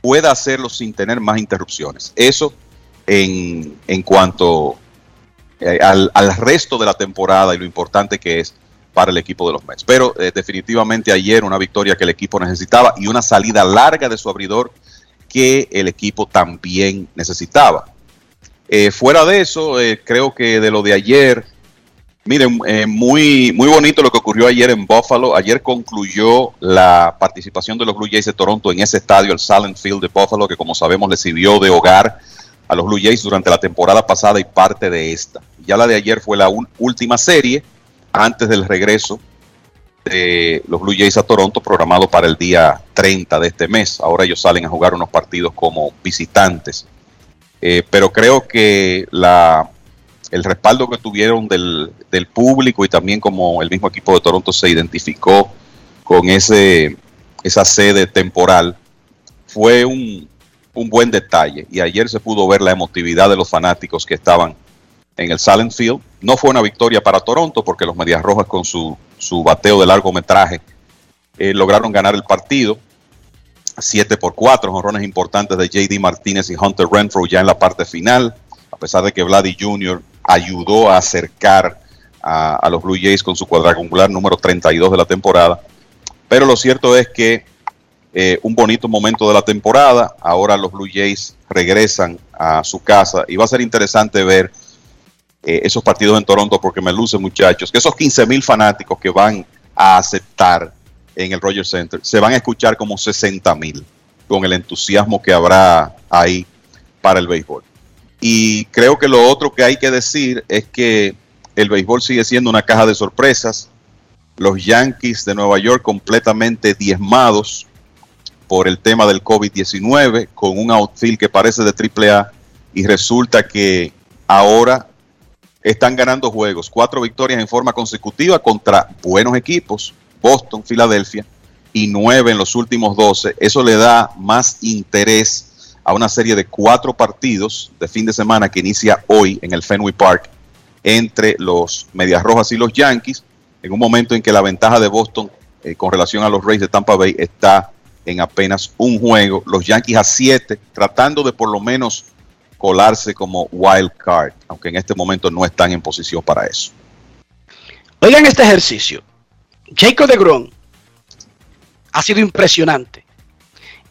Speaker 14: pueda hacerlo sin tener más interrupciones. Eso en, en cuanto eh, al, al, resto de la temporada y lo importante que es para el equipo de los Mets. Pero eh, definitivamente ayer una victoria que el equipo necesitaba y una salida larga de su abridor que el equipo también necesitaba. Eh, fuera de eso, creo que de lo de ayer, miren, eh, muy, muy bonito lo que ocurrió ayer en Buffalo. Ayer concluyó la participación de los Blue Jays de Toronto en ese estadio, el Silent Field de Buffalo, que como sabemos le sirvió de hogar a los Blue Jays durante la temporada pasada y parte de esta. Ya la de ayer fue la última serie antes del regreso de los Blue Jays a Toronto, programado para el día 30 de este mes. Ahora ellos salen a jugar unos partidos como visitantes. Eh, pero creo que la, el respaldo que tuvieron del, del, público y también como el mismo equipo de Toronto se identificó con ese, esa sede temporal fue un, un buen detalle. Y ayer se pudo ver la emotividad de los fanáticos que estaban en el Silent Field. No fue una victoria para Toronto porque los Medias Rojas con su, su bateo de largometraje eh, lograron ganar el partido. 7 por 4, honrones importantes de JD Martínez y Hunter Renfro ya en la parte final, a pesar de que Vladdy Jr. ayudó a acercar a, los Blue Jays con su cuadrangular número 32 de la temporada. Pero lo cierto es que eh, un bonito momento de la temporada. Ahora los Blue Jays regresan a su casa y va a ser interesante ver eh, esos partidos en Toronto porque me luce muchachos que esos 15 mil fanáticos que van a aceptar en el Rogers Center se van a escuchar como 60 mil con el entusiasmo que habrá ahí para el béisbol. Y creo que lo otro que hay que decir es que el béisbol sigue siendo una caja de sorpresas. Los Yankees de Nueva York completamente diezmados por el tema del COVID-19, con un outfield que parece de AAA, y resulta que ahora están ganando juegos, cuatro victorias en forma consecutiva contra buenos equipos, Boston, Filadelfia, y nueve en los últimos doce. Eso le da más interés a una serie de cuatro partidos de fin de semana que inicia hoy en el Fenway Park entre los Medias Rojas y los Yankees, en un momento en que la ventaja de Boston eh, con relación a los Rays de Tampa Bay está en apenas un juego. Los Yankees a siete, tratando de por lo menos colarse como wild card, aunque en este momento no están en posición para eso.
Speaker 2: Oigan este ejercicio. Jacob de Gron ha sido impresionante.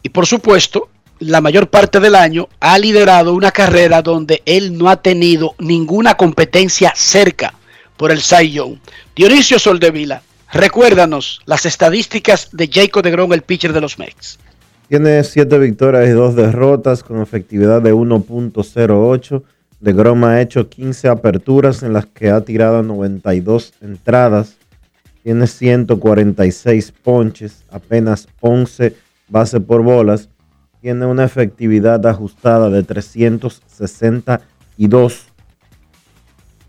Speaker 2: Y por supuesto, la mayor parte del año ha liderado una carrera donde él no ha tenido ninguna competencia cerca por el Cy Young. Dionisio Soldevila, recuérdanos las estadísticas de Jacob de Gron, el pitcher de los Mets.
Speaker 1: Tiene 7 victorias y 2 derrotas con efectividad de 1.08. De Grom ha hecho 15 aperturas en las que ha tirado 92 entradas. Tiene 146 ponches, apenas 11 bases por bolas. Tiene una efectividad ajustada de 362.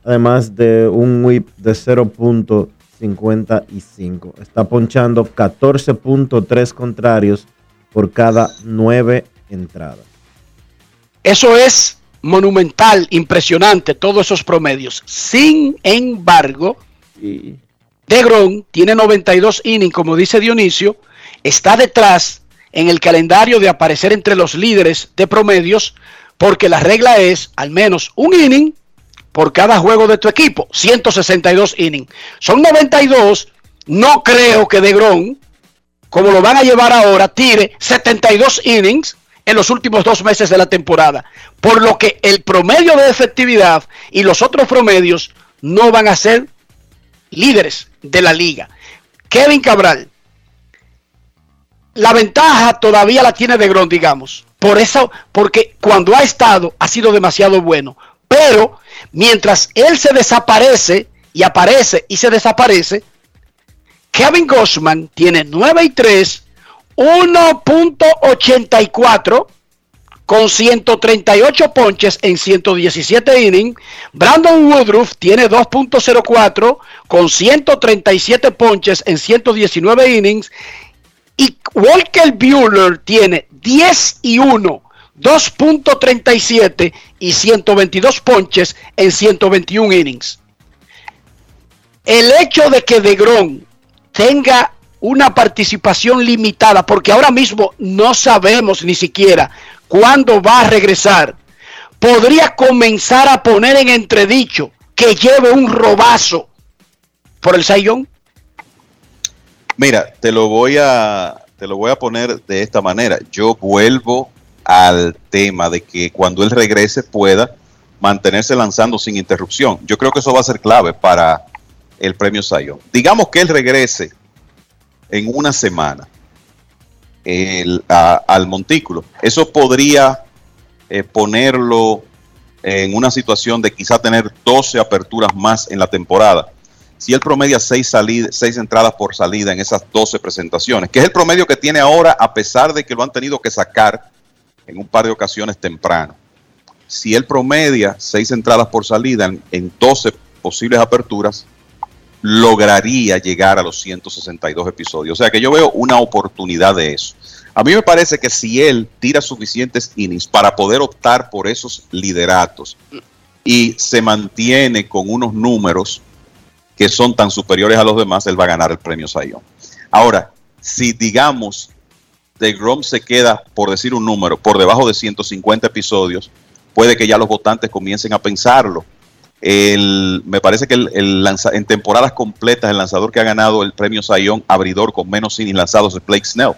Speaker 1: Además de un whip de 0.55. Está ponchando 14.3 contrarios por cada 9 entradas.
Speaker 2: Eso es monumental, impresionante, todos esos promedios. Sin embargo, Degron tiene 92 innings, como dice Dionisio, está detrás en el calendario de aparecer entre los líderes de promedios, porque la regla es al menos un inning por cada juego de tu equipo, 162 innings. Son 92, no creo que Degron, como lo van a llevar ahora, tire 72 innings en los últimos dos meses de la temporada. Por lo que el promedio de efectividad y los otros promedios no van a ser líderes de la liga. Kevin Cabral, la ventaja todavía la tiene de Gron, digamos. Por eso, porque cuando ha estado ha sido demasiado bueno. Pero mientras él se desaparece y aparece y se desaparece, Kevin Gossman tiene 9 y 3 1.84 con 138 ponches en 117 innings. Brandon Woodruff tiene 2.04 con 137 ponches en 119 innings. Y Walker Bueller tiene 10 y 1, 2.37 y 122 ponches en 121 innings. El hecho de que DeGrom tenga una participación limitada, porque ahora mismo no sabemos ni siquiera cuándo va a regresar, podría comenzar a poner en entredicho que lleve un robazo por el Sayón?
Speaker 14: Mira, te lo voy a te lo voy a poner de esta manera. Yo vuelvo al tema de que cuando él regrese pueda mantenerse lanzando sin interrupción. Yo creo que eso va a ser clave para el premio Sayón. Digamos que él regrese en una semana al montículo. Eso podría eh, ponerlo en una situación de quizá tener 12 aperturas más en la temporada. Si él promedia 6 seis entradas por salida en esas 12 presentaciones, que es el promedio que tiene ahora a pesar de que lo han tenido que sacar en un par de ocasiones temprano. Si él promedia 6 entradas por salida en, en 12 posibles aperturas, lograría llegar a los 162 episodios. O sea que yo veo una oportunidad de eso. A mí me parece que si él tira suficientes innings para poder optar por esos lideratos y se mantiene con unos números que son tan superiores a los demás, él va a ganar el premio Sayón. Ahora, si digamos de Grom se queda, por decir un número, por debajo de 150 episodios, puede que ya los votantes comiencen a pensarlo me parece que en temporadas completas el lanzador que ha ganado el premio Sayón abridor con menos innings lanzados es Blake Snell.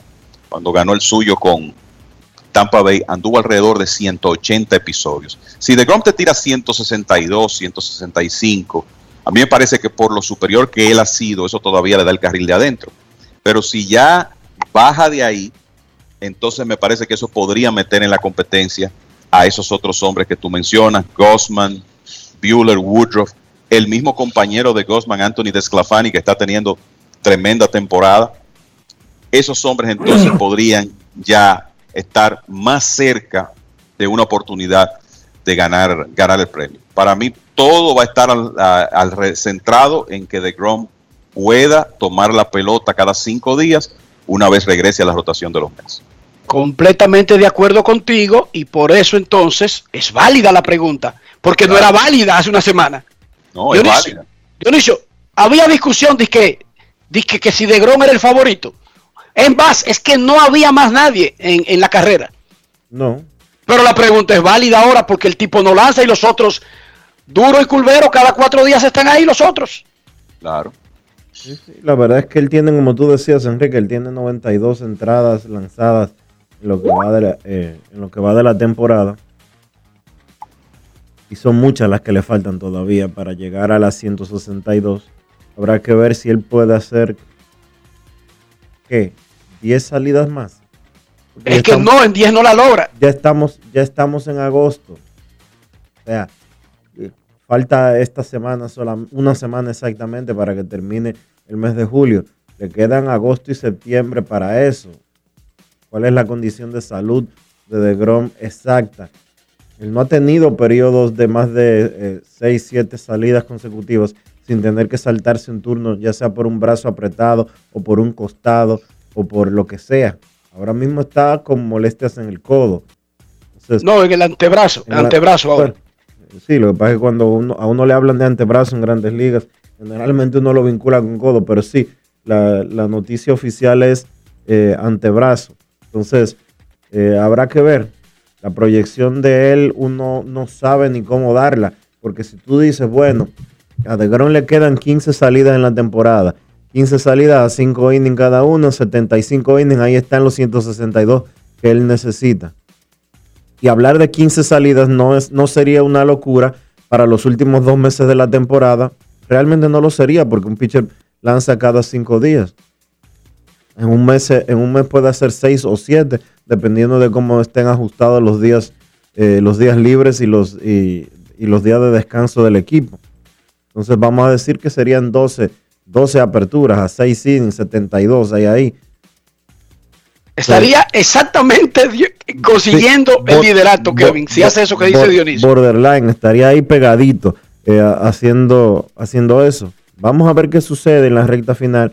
Speaker 14: Cuando ganó el suyo con Tampa Bay, anduvo alrededor de 180 episodios. Si DeGrom te tira 162, 165, a mí me parece que por lo superior que él ha sido, eso todavía le da el carril de adentro. Pero si ya baja de ahí, entonces me parece que eso podría meter en la competencia a esos otros hombres que tú mencionas, Gossman, Bueller, Woodruff, el mismo compañero de Gosman, Anthony Desclafani, que está teniendo tremenda temporada. Esos hombres entonces podrían ya estar más cerca de una oportunidad de ganar, ganar el premio. Para mí, todo va a estar al, centrado en que DeGrom pueda tomar la pelota cada cinco días una vez regrese a la rotación de los meses.
Speaker 2: Completamente de acuerdo contigo y por eso entonces es válida la pregunta, porque no era válida hace una semana.
Speaker 14: No, es
Speaker 2: Dionisio,
Speaker 14: válida.
Speaker 2: Dionisio, había discusión de que, de que, que si De Grom era el favorito. En más, es que no había más nadie en, en la carrera.
Speaker 1: No.
Speaker 2: Pero la pregunta es válida ahora porque el tipo no lanza y los otros, Duro y Culvero, cada cuatro días están ahí los otros.
Speaker 14: Claro.
Speaker 1: La verdad es que él tiene, como tú decías, Enrique, él tiene 92 entradas lanzadas en lo que va de la, eh, en lo que va de la temporada. Y son muchas las que le faltan todavía para llegar a las 162. Habrá que ver si él puede hacer, ¿qué? 10 salidas más. Porque
Speaker 2: Es que
Speaker 1: estamos-
Speaker 2: no, en 10 no la logra.
Speaker 1: ya estamos, ya estamos en agosto. O sea, falta esta semana, sola, una semana exactamente para que termine el mes de julio. Le quedan agosto y septiembre para eso. ¿Cuál es la condición de salud de DeGrom exacta? Él no ha tenido periodos de más de 6, 7 salidas consecutivas sin tener que saltarse un turno, ya sea por un brazo apretado o por un costado o por lo que sea. Ahora mismo está con molestias en el codo. Entonces,
Speaker 2: No, en el antebrazo,
Speaker 1: en
Speaker 2: el
Speaker 1: la-
Speaker 2: antebrazo ahora.
Speaker 1: Sí, lo que pasa es que cuando uno, a uno le hablan de antebrazo en grandes ligas, generalmente uno lo vincula con codo, pero sí, la, la noticia oficial es eh, antebrazo. Entonces, eh, habrá que ver. La proyección de él, uno no sabe ni cómo darla, porque si tú dices, bueno, a DeGrom le quedan 15 salidas en la temporada, 15 salidas a 5 innings cada uno, 75 innings, ahí están los 162 que él necesita. Y hablar de 15 salidas no, es, no sería una locura para los últimos dos meses de la temporada. Realmente no lo sería porque un pitcher lanza cada cinco días. En un mes, en un mes puede hacer seis o siete, dependiendo de cómo estén ajustados los días, eh, los días libres y los, y, los días de descanso del equipo. Entonces vamos a decir que serían 12, 12 aperturas a 6 innings, 72 ahí ahí.
Speaker 2: Estaría exactamente consiguiendo el liderato, Kevin, si hace eso que dice Dionisio.
Speaker 1: Borderline, estaría ahí pegadito eh, haciendo, haciendo eso. Vamos a ver qué sucede en la recta final,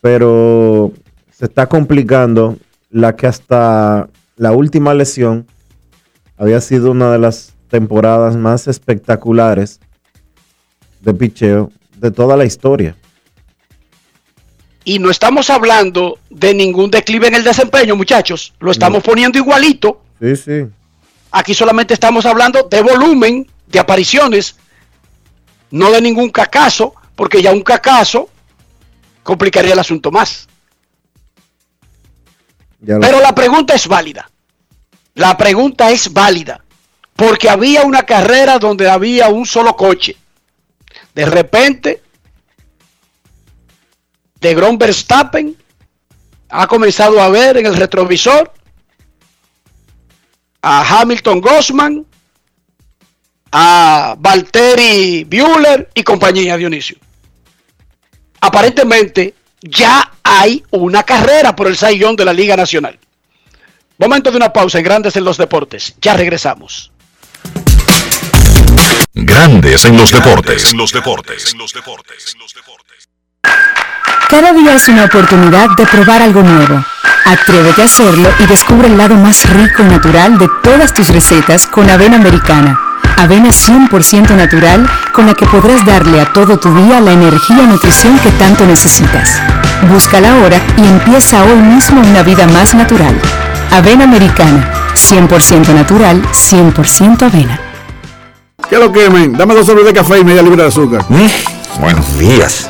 Speaker 1: pero se está complicando la que hasta la última lesión había sido una de las temporadas más espectaculares de picheo de toda la historia.
Speaker 2: Y no estamos hablando de ningún declive en el desempeño, muchachos. Lo estamos poniendo igualito.
Speaker 1: Sí, sí.
Speaker 2: Aquí solamente estamos hablando de volumen, de apariciones, no de ningún cacazo, porque ya un cacazo complicaría el asunto más.
Speaker 1: Lo-
Speaker 2: Pero la pregunta es válida. La pregunta es válida. Porque había una carrera donde había un solo coche. De repente, de Grom Verstappen ha comenzado a ver en el retrovisor a Hamilton Gosman, a Valtteri Bueller y compañía Dionisio. Aparentemente ya hay una carrera por el Saiyón de la Liga Nacional. Momento de una pausa en Grandes en los Deportes. Ya regresamos.
Speaker 3: Grandes en los deportes. En los deportes.
Speaker 13: Cada día es una oportunidad de probar algo nuevo. Atrévete a hacerlo y descubre el lado más rico y natural de todas tus recetas con avena americana. Avena 100% natural con la que podrás darle a todo tu día la energía y nutrición que tanto necesitas. Búscala ahora y empieza hoy mismo una vida más natural. Avena americana, 100% natural, 100% avena.
Speaker 15: ¿Qué lo quemen? Dame dos sobres de café y media libra de azúcar.
Speaker 16: Buenos días.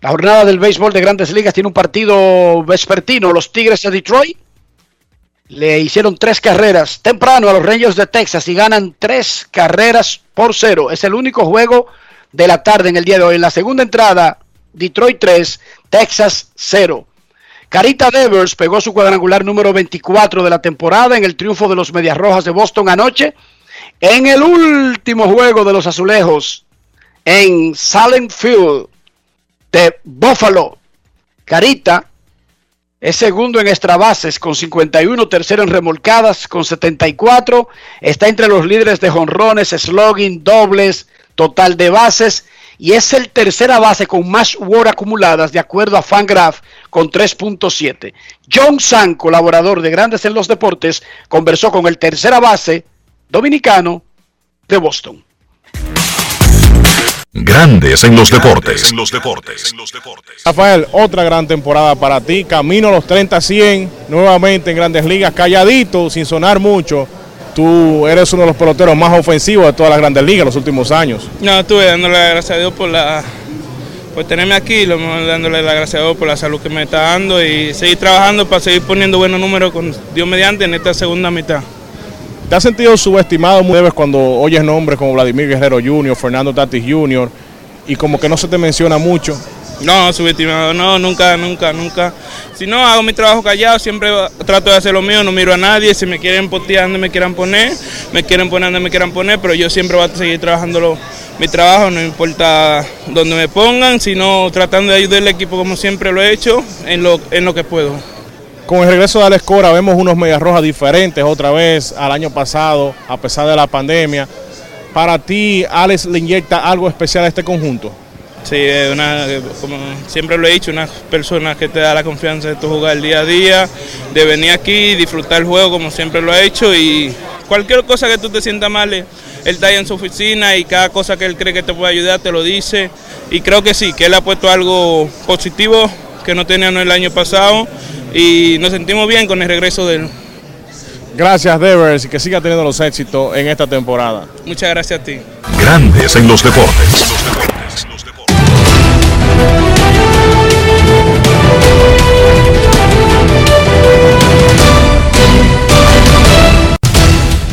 Speaker 2: La jornada del béisbol de Grandes Ligas tiene un partido vespertino. Los Tigres de Detroit le hicieron tres carreras temprano a los Rangers de Texas y ganan tres carreras por cero. Es el único juego de la tarde en el día de hoy. En la segunda entrada, Detroit 3, Texas 0. Carita Devers pegó su cuadrangular número 24 de la temporada en el triunfo de los Medias Rojas de Boston anoche En el último juego de los azulejos, en Salem Field de Buffalo, Carita es segundo en extra bases con 51, tercero en remolcadas con 74, está entre los líderes de jonrones, slogan, dobles, total de bases y es el tercera base con más WAR acumuladas de acuerdo a Fangraph con 3.7. John San, colaborador de Grandes en los Deportes, conversó con el tercera base dominicano de Boston.
Speaker 3: Grandes en los deportes. En los deportes.
Speaker 17: Rafael, otra gran temporada para ti. Camino a los 30-100, nuevamente en grandes ligas, calladito, sin sonar mucho. Tú eres uno de los peloteros más ofensivos de todas las grandes ligas en los últimos años.
Speaker 18: No, estuve dándole las gracias a Dios por la por tenerme aquí, lo mejor dándole las gracias a Dios por la salud que me está dando y seguir trabajando para seguir poniendo buenos números con Dios mediante en esta segunda mitad.
Speaker 17: ¿Te has sentido subestimado muy veces cuando oyes nombres como Vladimir Guerrero Jr., Fernando Tatis Jr. y como que no se te menciona mucho?
Speaker 18: No, subestimado, no, nunca, nunca, nunca. Si no, hago mi trabajo callado, siempre trato de hacer lo mío, no miro a nadie. Si me quieren postear donde me quieran poner, me quieren poner donde me quieran poner, pero yo siempre voy a seguir trabajando lo- mi trabajo, no importa donde me pongan, sino tratando de ayudar al equipo como siempre lo he hecho, en lo, en lo que puedo.
Speaker 17: Con el regreso de Alex Cora vemos unos Medias Rojas diferentes otra vez al año pasado, a pesar de la pandemia. Para ti, Alex le inyecta algo especial a este conjunto.
Speaker 18: Sí, una, como siempre lo he dicho, una persona que te da la confianza de tu jugar día a día, de venir aquí, disfrutar el juego como siempre lo ha hecho y cualquier cosa que tú te sientas mal, él está ahí en su oficina y cada cosa que él cree que te puede ayudar te lo dice y creo que sí, que él ha puesto algo positivo que no teníamos el año pasado y nos sentimos bien con el regreso de él.
Speaker 17: Gracias, Devers, y que siga teniendo los éxitos en esta temporada.
Speaker 18: Muchas gracias a ti.
Speaker 3: Grandes en los deportes.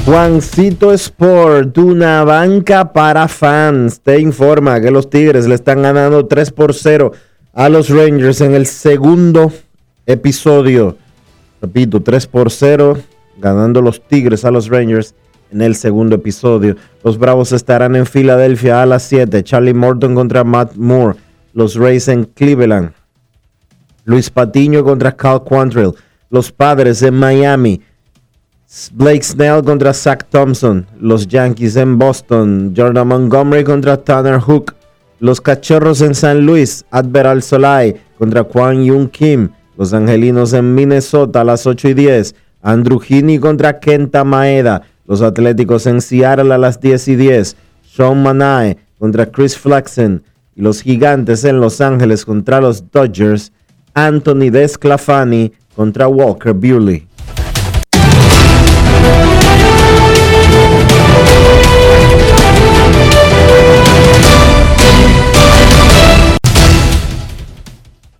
Speaker 1: Juancito Sport, una banca para fans, te informa que los Tigres le están ganando 3 por 0 a los Rangers en el segundo episodio. Repito, 3 por 0, ganando los Tigres a los Rangers en el segundo episodio. Los Bravos estarán en Filadelfia a las 7. Charlie Morton contra Matt Moore. Los Rays en Cleveland. Luis Patiño contra Cal Quantrill. Los Padres en Miami. Blake Snell contra Zach Thompson. Los Yankees en Boston. Jordan Montgomery contra Tanner Hook. Los Cachorros en San Luis. Adveral Solai contra Kwang Young Kim. Los Angelinos en Minnesota a las 8 y 10. Andrew Heaney contra Kenta Maeda. Los Atléticos en Seattle a las 10 y 10. Sean Manae contra Chris Flexen. Y los Gigantes en Los Ángeles contra los Dodgers. Anthony Desclafani contra Walker Buehler.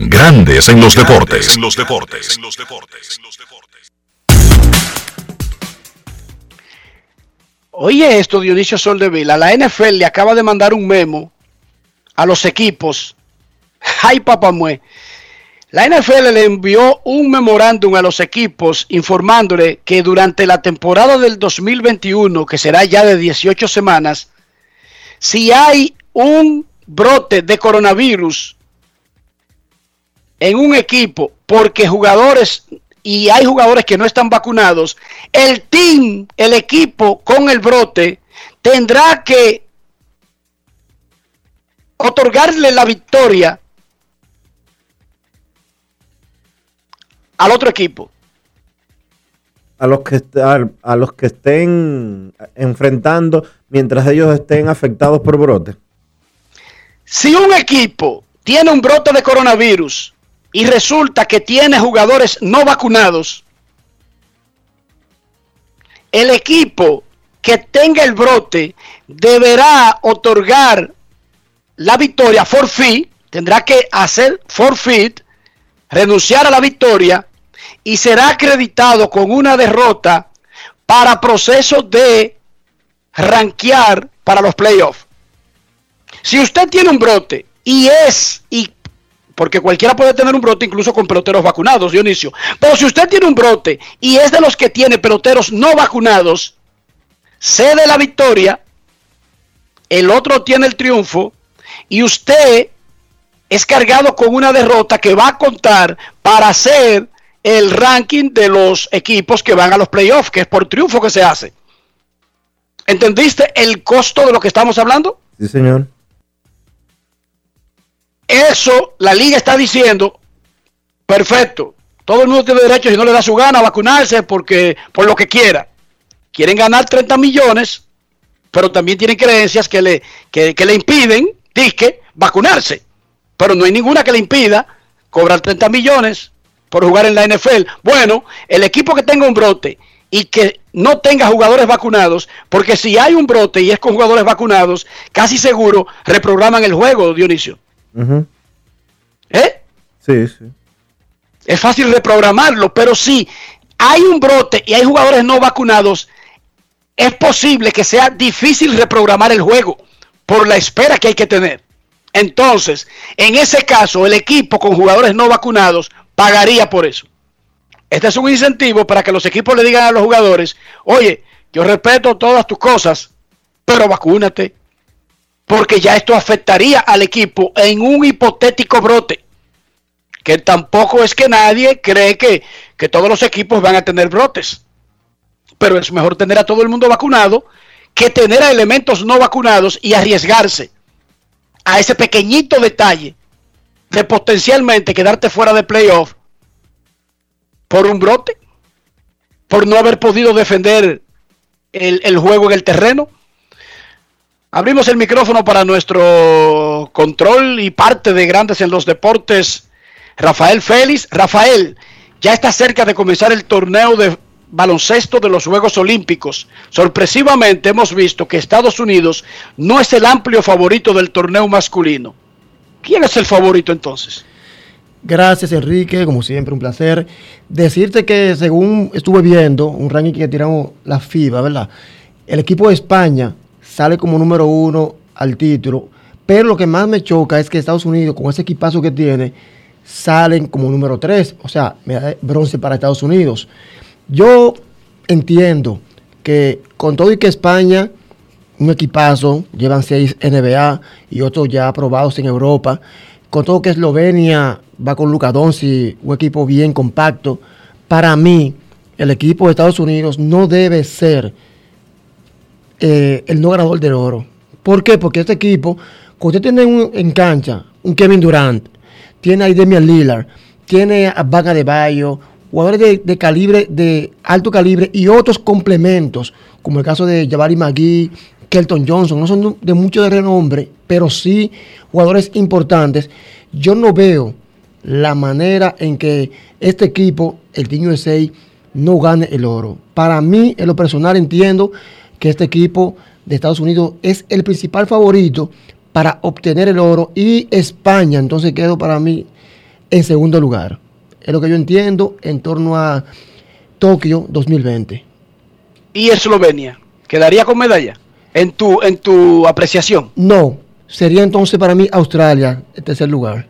Speaker 3: Grandes en los deportes. En los deportes.
Speaker 2: Oye esto, Dionisio Soldevila, la NFL le acaba de mandar un memo a los equipos. ¡Ay, papamue! La NFL le envió un memorándum a los equipos informándole que durante la temporada del 2021, que será ya de 18 semanas, si hay un brote de coronavirus en un equipo porque jugadores y hay jugadores que no están vacunados, el team, el equipo con el brote tendrá que otorgarle la victoria al otro equipo.
Speaker 1: A los que a, a los que estén enfrentando mientras ellos estén afectados por brote.
Speaker 2: Si un equipo tiene un brote de coronavirus y resulta que tiene jugadores no vacunados, el equipo que tenga el brote deberá otorgar la victoria forfeit, tendrá que hacer forfeit, renunciar a la victoria y será acreditado con una derrota para proceso de rankear para los playoffs. Si usted tiene un brote y es, y porque cualquiera puede tener un brote incluso con peloteros vacunados, Dionisio, pero si usted tiene un brote y es de los que tiene peloteros no vacunados, cede la victoria, el otro tiene el triunfo y usted es cargado con una derrota que va a contar para hacer el ranking de los equipos que van a los playoffs, que es por triunfo que se hace. ¿Entendiste el costo de lo que estamos hablando?
Speaker 1: Sí, señor.
Speaker 2: Eso la liga está diciendo, perfecto, todo el mundo tiene derecho, si no le da su gana, a vacunarse porque por lo que quiera. Quieren ganar 30 millones, pero también tienen creencias que le, que, que le impiden, disque, vacunarse. Pero no hay ninguna que le impida cobrar 30 millones por jugar en la NFL. Bueno, el equipo que tenga un brote y que no tenga jugadores vacunados, porque si hay un brote y es con jugadores vacunados, casi seguro reprograman el juego, Dionisio. ¿Eh?
Speaker 1: Sí, sí.
Speaker 2: Es fácil reprogramarlo, pero si hay un brote y hay jugadores no vacunados, es posible que sea difícil reprogramar el juego por la espera que hay que tener. Entonces, en ese caso, el equipo con jugadores no vacunados pagaría por eso. Este es un incentivo para que los equipos le digan a los jugadores, oye, yo respeto todas tus cosas, pero vacúnate. Porque ya esto afectaría al equipo en un hipotético brote. Que tampoco es que nadie cree que, que todos los equipos van a tener brotes. Pero es mejor tener a todo el mundo vacunado que tener a elementos no vacunados y arriesgarse a ese pequeñito detalle de potencialmente quedarte fuera de playoff por un brote, por no haber podido defender el, el juego en el terreno. Abrimos el micrófono para nuestro control y parte de Grandes en los Deportes, Rafael Félix. Rafael, ya está cerca de comenzar el torneo de baloncesto de los Juegos Olímpicos. Sorpresivamente hemos visto que Estados Unidos no es el amplio favorito del torneo masculino. ¿Quién es el favorito entonces?
Speaker 19: Gracias Enrique, como siempre un placer. Decirte que según estuve viendo un ranking que tiramos la FIBA, ¿verdad? El equipo de España sale como número uno al título, pero lo que más me choca es que Estados Unidos, con ese equipazo que tiene, salen como número tres, o sea, medalla de bronce para Estados Unidos. Yo entiendo que con todo y que España, un equipazo, llevan seis NBA y otros ya aprobados en Europa, con todo que Eslovenia va con Luka Doncic, un equipo bien compacto, para mí el equipo de Estados Unidos no debe ser eh, el no ganador del oro. ¿Por qué? Porque este equipo, cuando usted tiene un, en cancha un Kevin Durant, tiene a Demian Lillard, tiene a Baga de Bayo, jugadores de, de, calibre, de alto calibre y otros complementos, como el caso de Jabari McGee, Kelton Johnson, no son de mucho renombre, pero sí jugadores importantes. Yo no veo la manera en que este equipo, el Team USA, no gane el oro. Para mí, en lo personal, entiendo que este equipo de Estados Unidos es el principal favorito para obtener el oro y España, entonces quedo para mí en segundo lugar. Es lo que yo entiendo en torno a Tokio 2020.
Speaker 2: ¿Y Eslovenia? ¿Quedaría con medalla? En tu, en tu apreciación.
Speaker 19: No, sería entonces para mí Australia, el tercer lugar.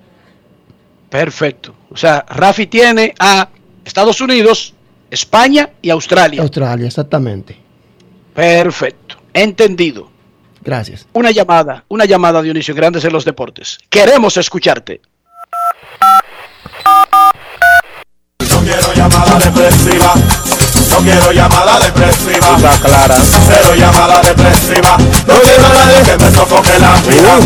Speaker 2: Perfecto. O sea, Rafi tiene a Estados Unidos, España y Australia.
Speaker 19: Australia, exactamente.
Speaker 2: Perfecto. Entendido.
Speaker 19: Gracias.
Speaker 2: Una llamada, una llamada, Dionisio Grandes en los deportes. Queremos escucharte.
Speaker 20: No quiero llamada depresiva. No quiero llamada depresiva.
Speaker 17: Está clara.
Speaker 20: Cero llamada depresiva. No quiero a nadie que me sofoque la vida.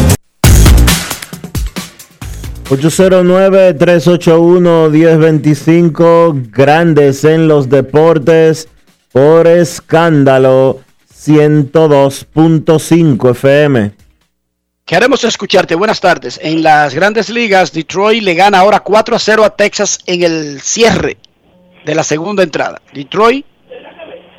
Speaker 1: 809-381-1025, grandes en los deportes, por escándalo 102.5 FM.
Speaker 2: Queremos escucharte. Buenas tardes. En las grandes ligas, Detroit le gana ahora 4 a 0 a Texas en el cierre de la segunda entrada. Detroit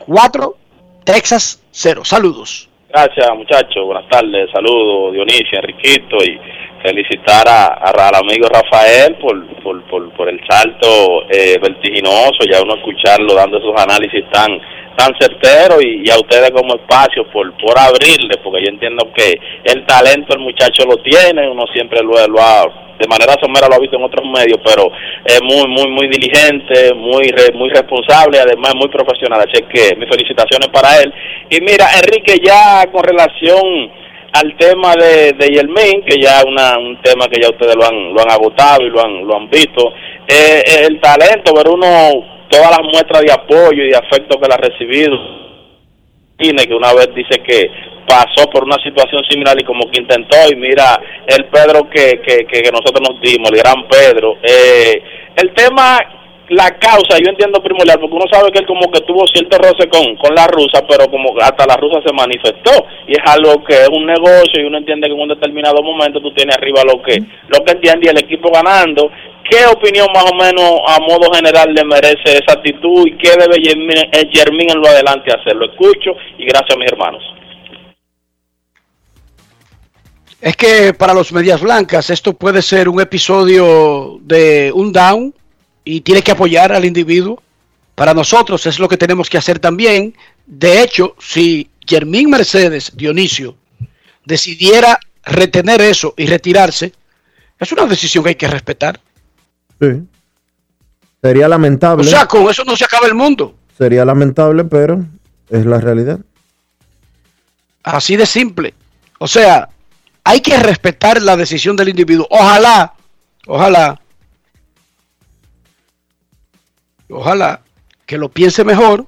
Speaker 2: 4, Texas 0. Saludos.
Speaker 21: Gracias, muchachos. Buenas tardes. Saludos, Dionisio, Enriquito y felicitar a, al amigo Rafael por, por, por, por el salto eh, vertiginoso, ya uno escucharlo dando esos análisis tan tan certeros y, a ustedes como espacio por, por abrirle, porque yo entiendo que el talento el muchacho lo tiene, uno siempre lo, ha, de manera somera lo ha visto en otros medios, pero es muy, muy, muy diligente, muy, muy responsable además muy profesional, así que mis felicitaciones para él. Y mira, Enrique, ya con relación al tema de, de Yelmin, que ya es un tema que ya ustedes lo han, lo han agotado y lo han, lo han visto, eh, el talento, ver uno todas las muestras de apoyo y de afecto que la ha recibido, tiene que una vez dice que pasó por una situación similar y como que intentó y mira el Pedro que, que, que, nosotros nos dimos, el gran Pedro, eh, el tema la causa, yo entiendo primordial, porque uno sabe que él como que tuvo cierto roce con, con la rusa, pero como hasta la rusa se manifestó, y es algo que es un negocio, y uno entiende que en un determinado momento tú tienes arriba lo que, lo que entiende y el equipo ganando. ¿Qué opinión más o menos a modo general le merece esa actitud y qué debe Yermín, eh, en lo adelante hacer? Lo escucho y gracias a mis hermanos.
Speaker 2: Es que para los medias blancas esto puede ser un episodio de un down y tiene que apoyar al individuo. Para nosotros es lo que tenemos que hacer también. De hecho, si Germín Mercedes Dionisio decidiera retener eso y retirarse, es una decisión que hay que respetar.
Speaker 1: Sí. Sería
Speaker 2: O
Speaker 1: lamentable.
Speaker 2: sea, con eso no se acaba el mundo.
Speaker 1: Sería lamentable, pero es la realidad.
Speaker 2: Así de simple. O sea, hay que respetar la decisión del individuo. Ojalá, ojalá, ojalá que lo piense mejor.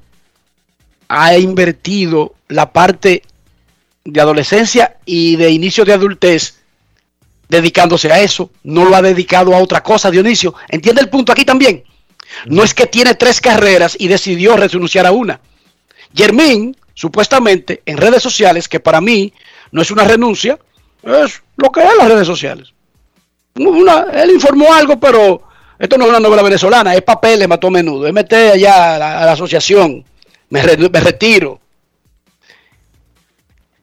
Speaker 2: Ha invertido la parte de adolescencia y de inicio de adultez dedicándose a eso. No lo ha dedicado a otra cosa, Dionisio. ¿Entiende el punto aquí también? No es que tiene tres carreras y decidió renunciar a una. Germín, supuestamente, en redes sociales, que para mí no es una renuncia, es lo que es las redes sociales. Una- él informó algo, pero esto no es una novela venezolana, es papel, le mató a menudo. MT allá a la, a la asociación, me, me retiro.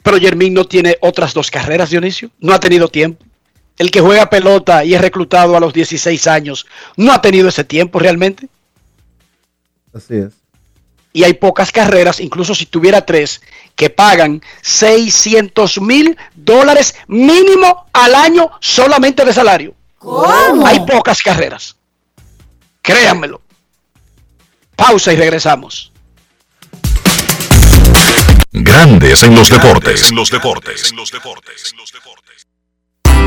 Speaker 2: Pero Germín no tiene otras dos carreras, Dionisio, no ha tenido tiempo. El que juega pelota y es reclutado a los 16 años, no ha tenido ese tiempo realmente.
Speaker 1: Así es.
Speaker 2: y hay pocas carreras, incluso si tuviera tres, que pagan 600 mil dólares mínimo al año solamente de salario.
Speaker 6: ¿Cómo?
Speaker 2: Hay pocas carreras. Créanmelo. Pausa y regresamos.
Speaker 3: Grandes en los deportes. En los deportes.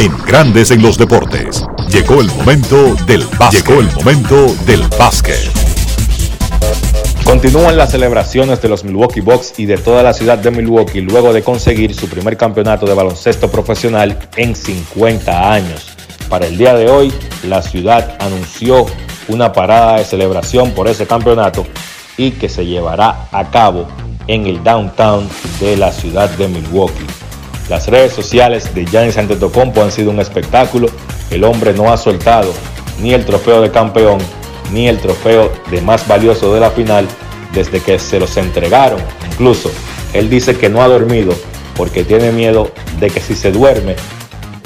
Speaker 3: En Grandes en los deportes. Llegó el momento del básquet. Llegó el momento del básquet.
Speaker 22: Continúan las celebraciones de los Milwaukee Bucks y de toda la ciudad de Milwaukee luego de conseguir su primer campeonato de baloncesto profesional en 50 años. Para el día de hoy, la ciudad anunció una parada de celebración por ese campeonato y que se llevará a cabo en el downtown de la ciudad de Milwaukee. Las redes sociales de Giannis Antetokounmpo han sido un espectáculo. El hombre no ha soltado ni el trofeo de campeón ni el trofeo de más valioso de la final desde que se los entregaron. Incluso él dice que no ha dormido porque tiene miedo de que si se duerme,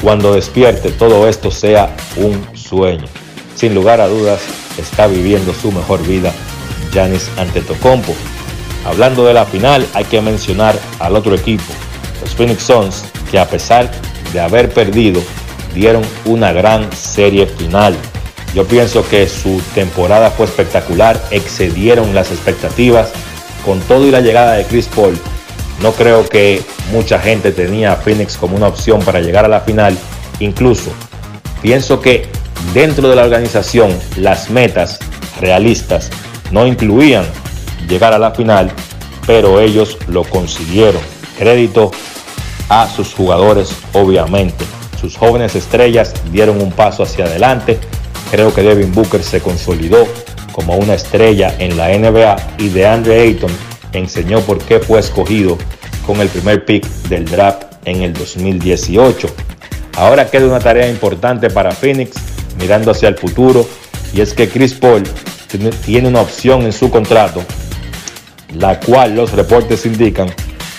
Speaker 22: cuando despierte todo esto sea un sueño. Sin lugar a dudas, está viviendo su mejor vida Giannis Antetokounmpo. Hablando de la final, hay que mencionar al otro equipo, los Phoenix Suns, que a pesar de haber perdido, dieron una gran serie final. Yo pienso que su temporada fue espectacular, excedieron las expectativas. Con todo y la llegada de Chris Paul, no creo que mucha gente tenía a Phoenix como una opción para llegar a la final. Incluso pienso que dentro de la organización las metas realistas no incluían llegar a la final, pero ellos lo consiguieron. Crédito a sus jugadores, obviamente. Sus jóvenes estrellas dieron un paso hacia adelante. Creo que Devin Booker se consolidó como una estrella en la NBA y DeAndre Ayton enseñó por qué fue escogido con el primer pick del draft en el 2018. Ahora queda una tarea importante para Phoenix mirando hacia el futuro y es que Chris Paul tiene una opción en su contrato, la cual los reportes indican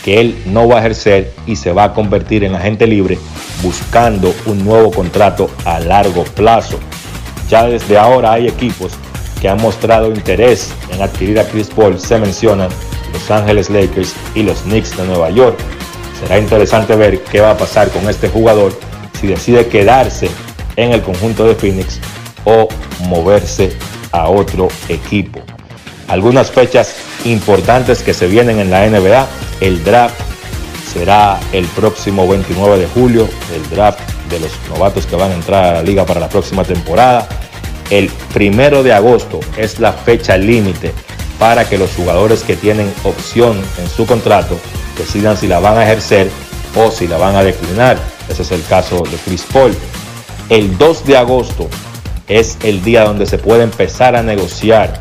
Speaker 22: que él no va a ejercer y se va a convertir en agente libre buscando un nuevo contrato a largo plazo. Ya desde ahora hay equipos que han mostrado interés en adquirir a Chris Paul. Se mencionan Los Ángeles Lakers y los Knicks de Nueva York. Será interesante ver qué va a pasar con este jugador si decide quedarse en el conjunto de Phoenix o moverse a otro equipo. Algunas fechas importantes que se vienen en la NBA. El draft será el próximo 29 de julio, el draft de los novatos que van a entrar a la liga para la próxima temporada. El primero de agosto es la fecha límite para que los jugadores que tienen opción en su contrato decidan si la van a ejercer o si la van a declinar. Ese es el caso de Chris Paul. El 2 de agosto es el día donde se puede empezar a negociar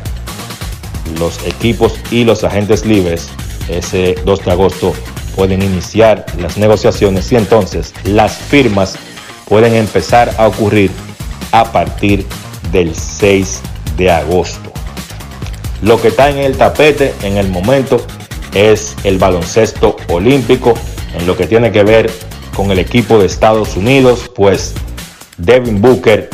Speaker 22: los equipos y los agentes libres. Ese 2 de agosto pueden iniciar las negociaciones y entonces las firmas pueden empezar a ocurrir a partir del 6 de agosto. Lo que está en el tapete en el momento es el baloncesto olímpico en lo que tiene que ver con el equipo de Estados Unidos, pues Devin Booker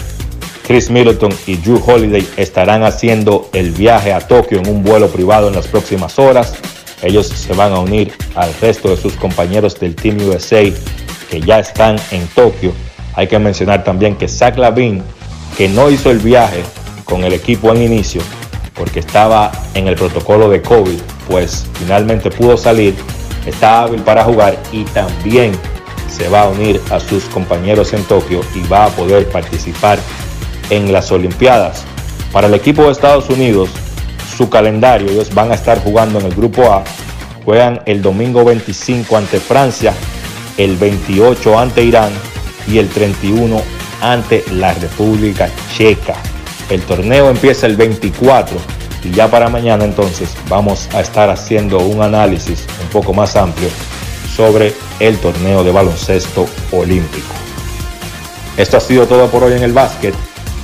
Speaker 22: Chris Middleton y Drew Holiday estarán haciendo el viaje a Tokio en un vuelo privado en las próximas horas. Ellos se van a unir al resto de sus compañeros del Team USA que ya están en Tokio. Hay que mencionar también que Zach Lavin, que no hizo el viaje con el equipo en inicio porque estaba en el protocolo de COVID, pues finalmente pudo salir, está hábil para jugar y también se va a unir a sus compañeros en Tokio y va a poder participar en las Olimpiadas. Para el equipo de Estados Unidos, su calendario, ellos van a estar jugando en el grupo A, juegan el domingo 25 ante Francia, el 28 ante Irán y el 31 ante la República Checa. El torneo empieza el 24 y ya para mañana entonces vamos a estar haciendo un análisis un poco más amplio sobre el torneo de baloncesto olímpico. Esto ha sido todo por hoy en el básquet.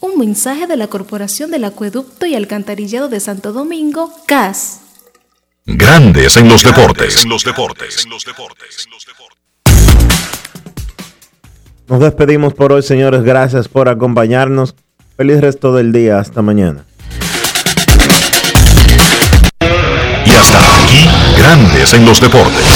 Speaker 23: Un mensaje de la Corporación del Acueducto y Alcantarillado de Santo Domingo, CAS.
Speaker 3: Grandes en los deportes. En los deportes.
Speaker 1: Nos despedimos por hoy, señores. Gracias por acompañarnos. Feliz resto del día. Hasta mañana.
Speaker 3: Y hasta aquí, Grandes en los deportes.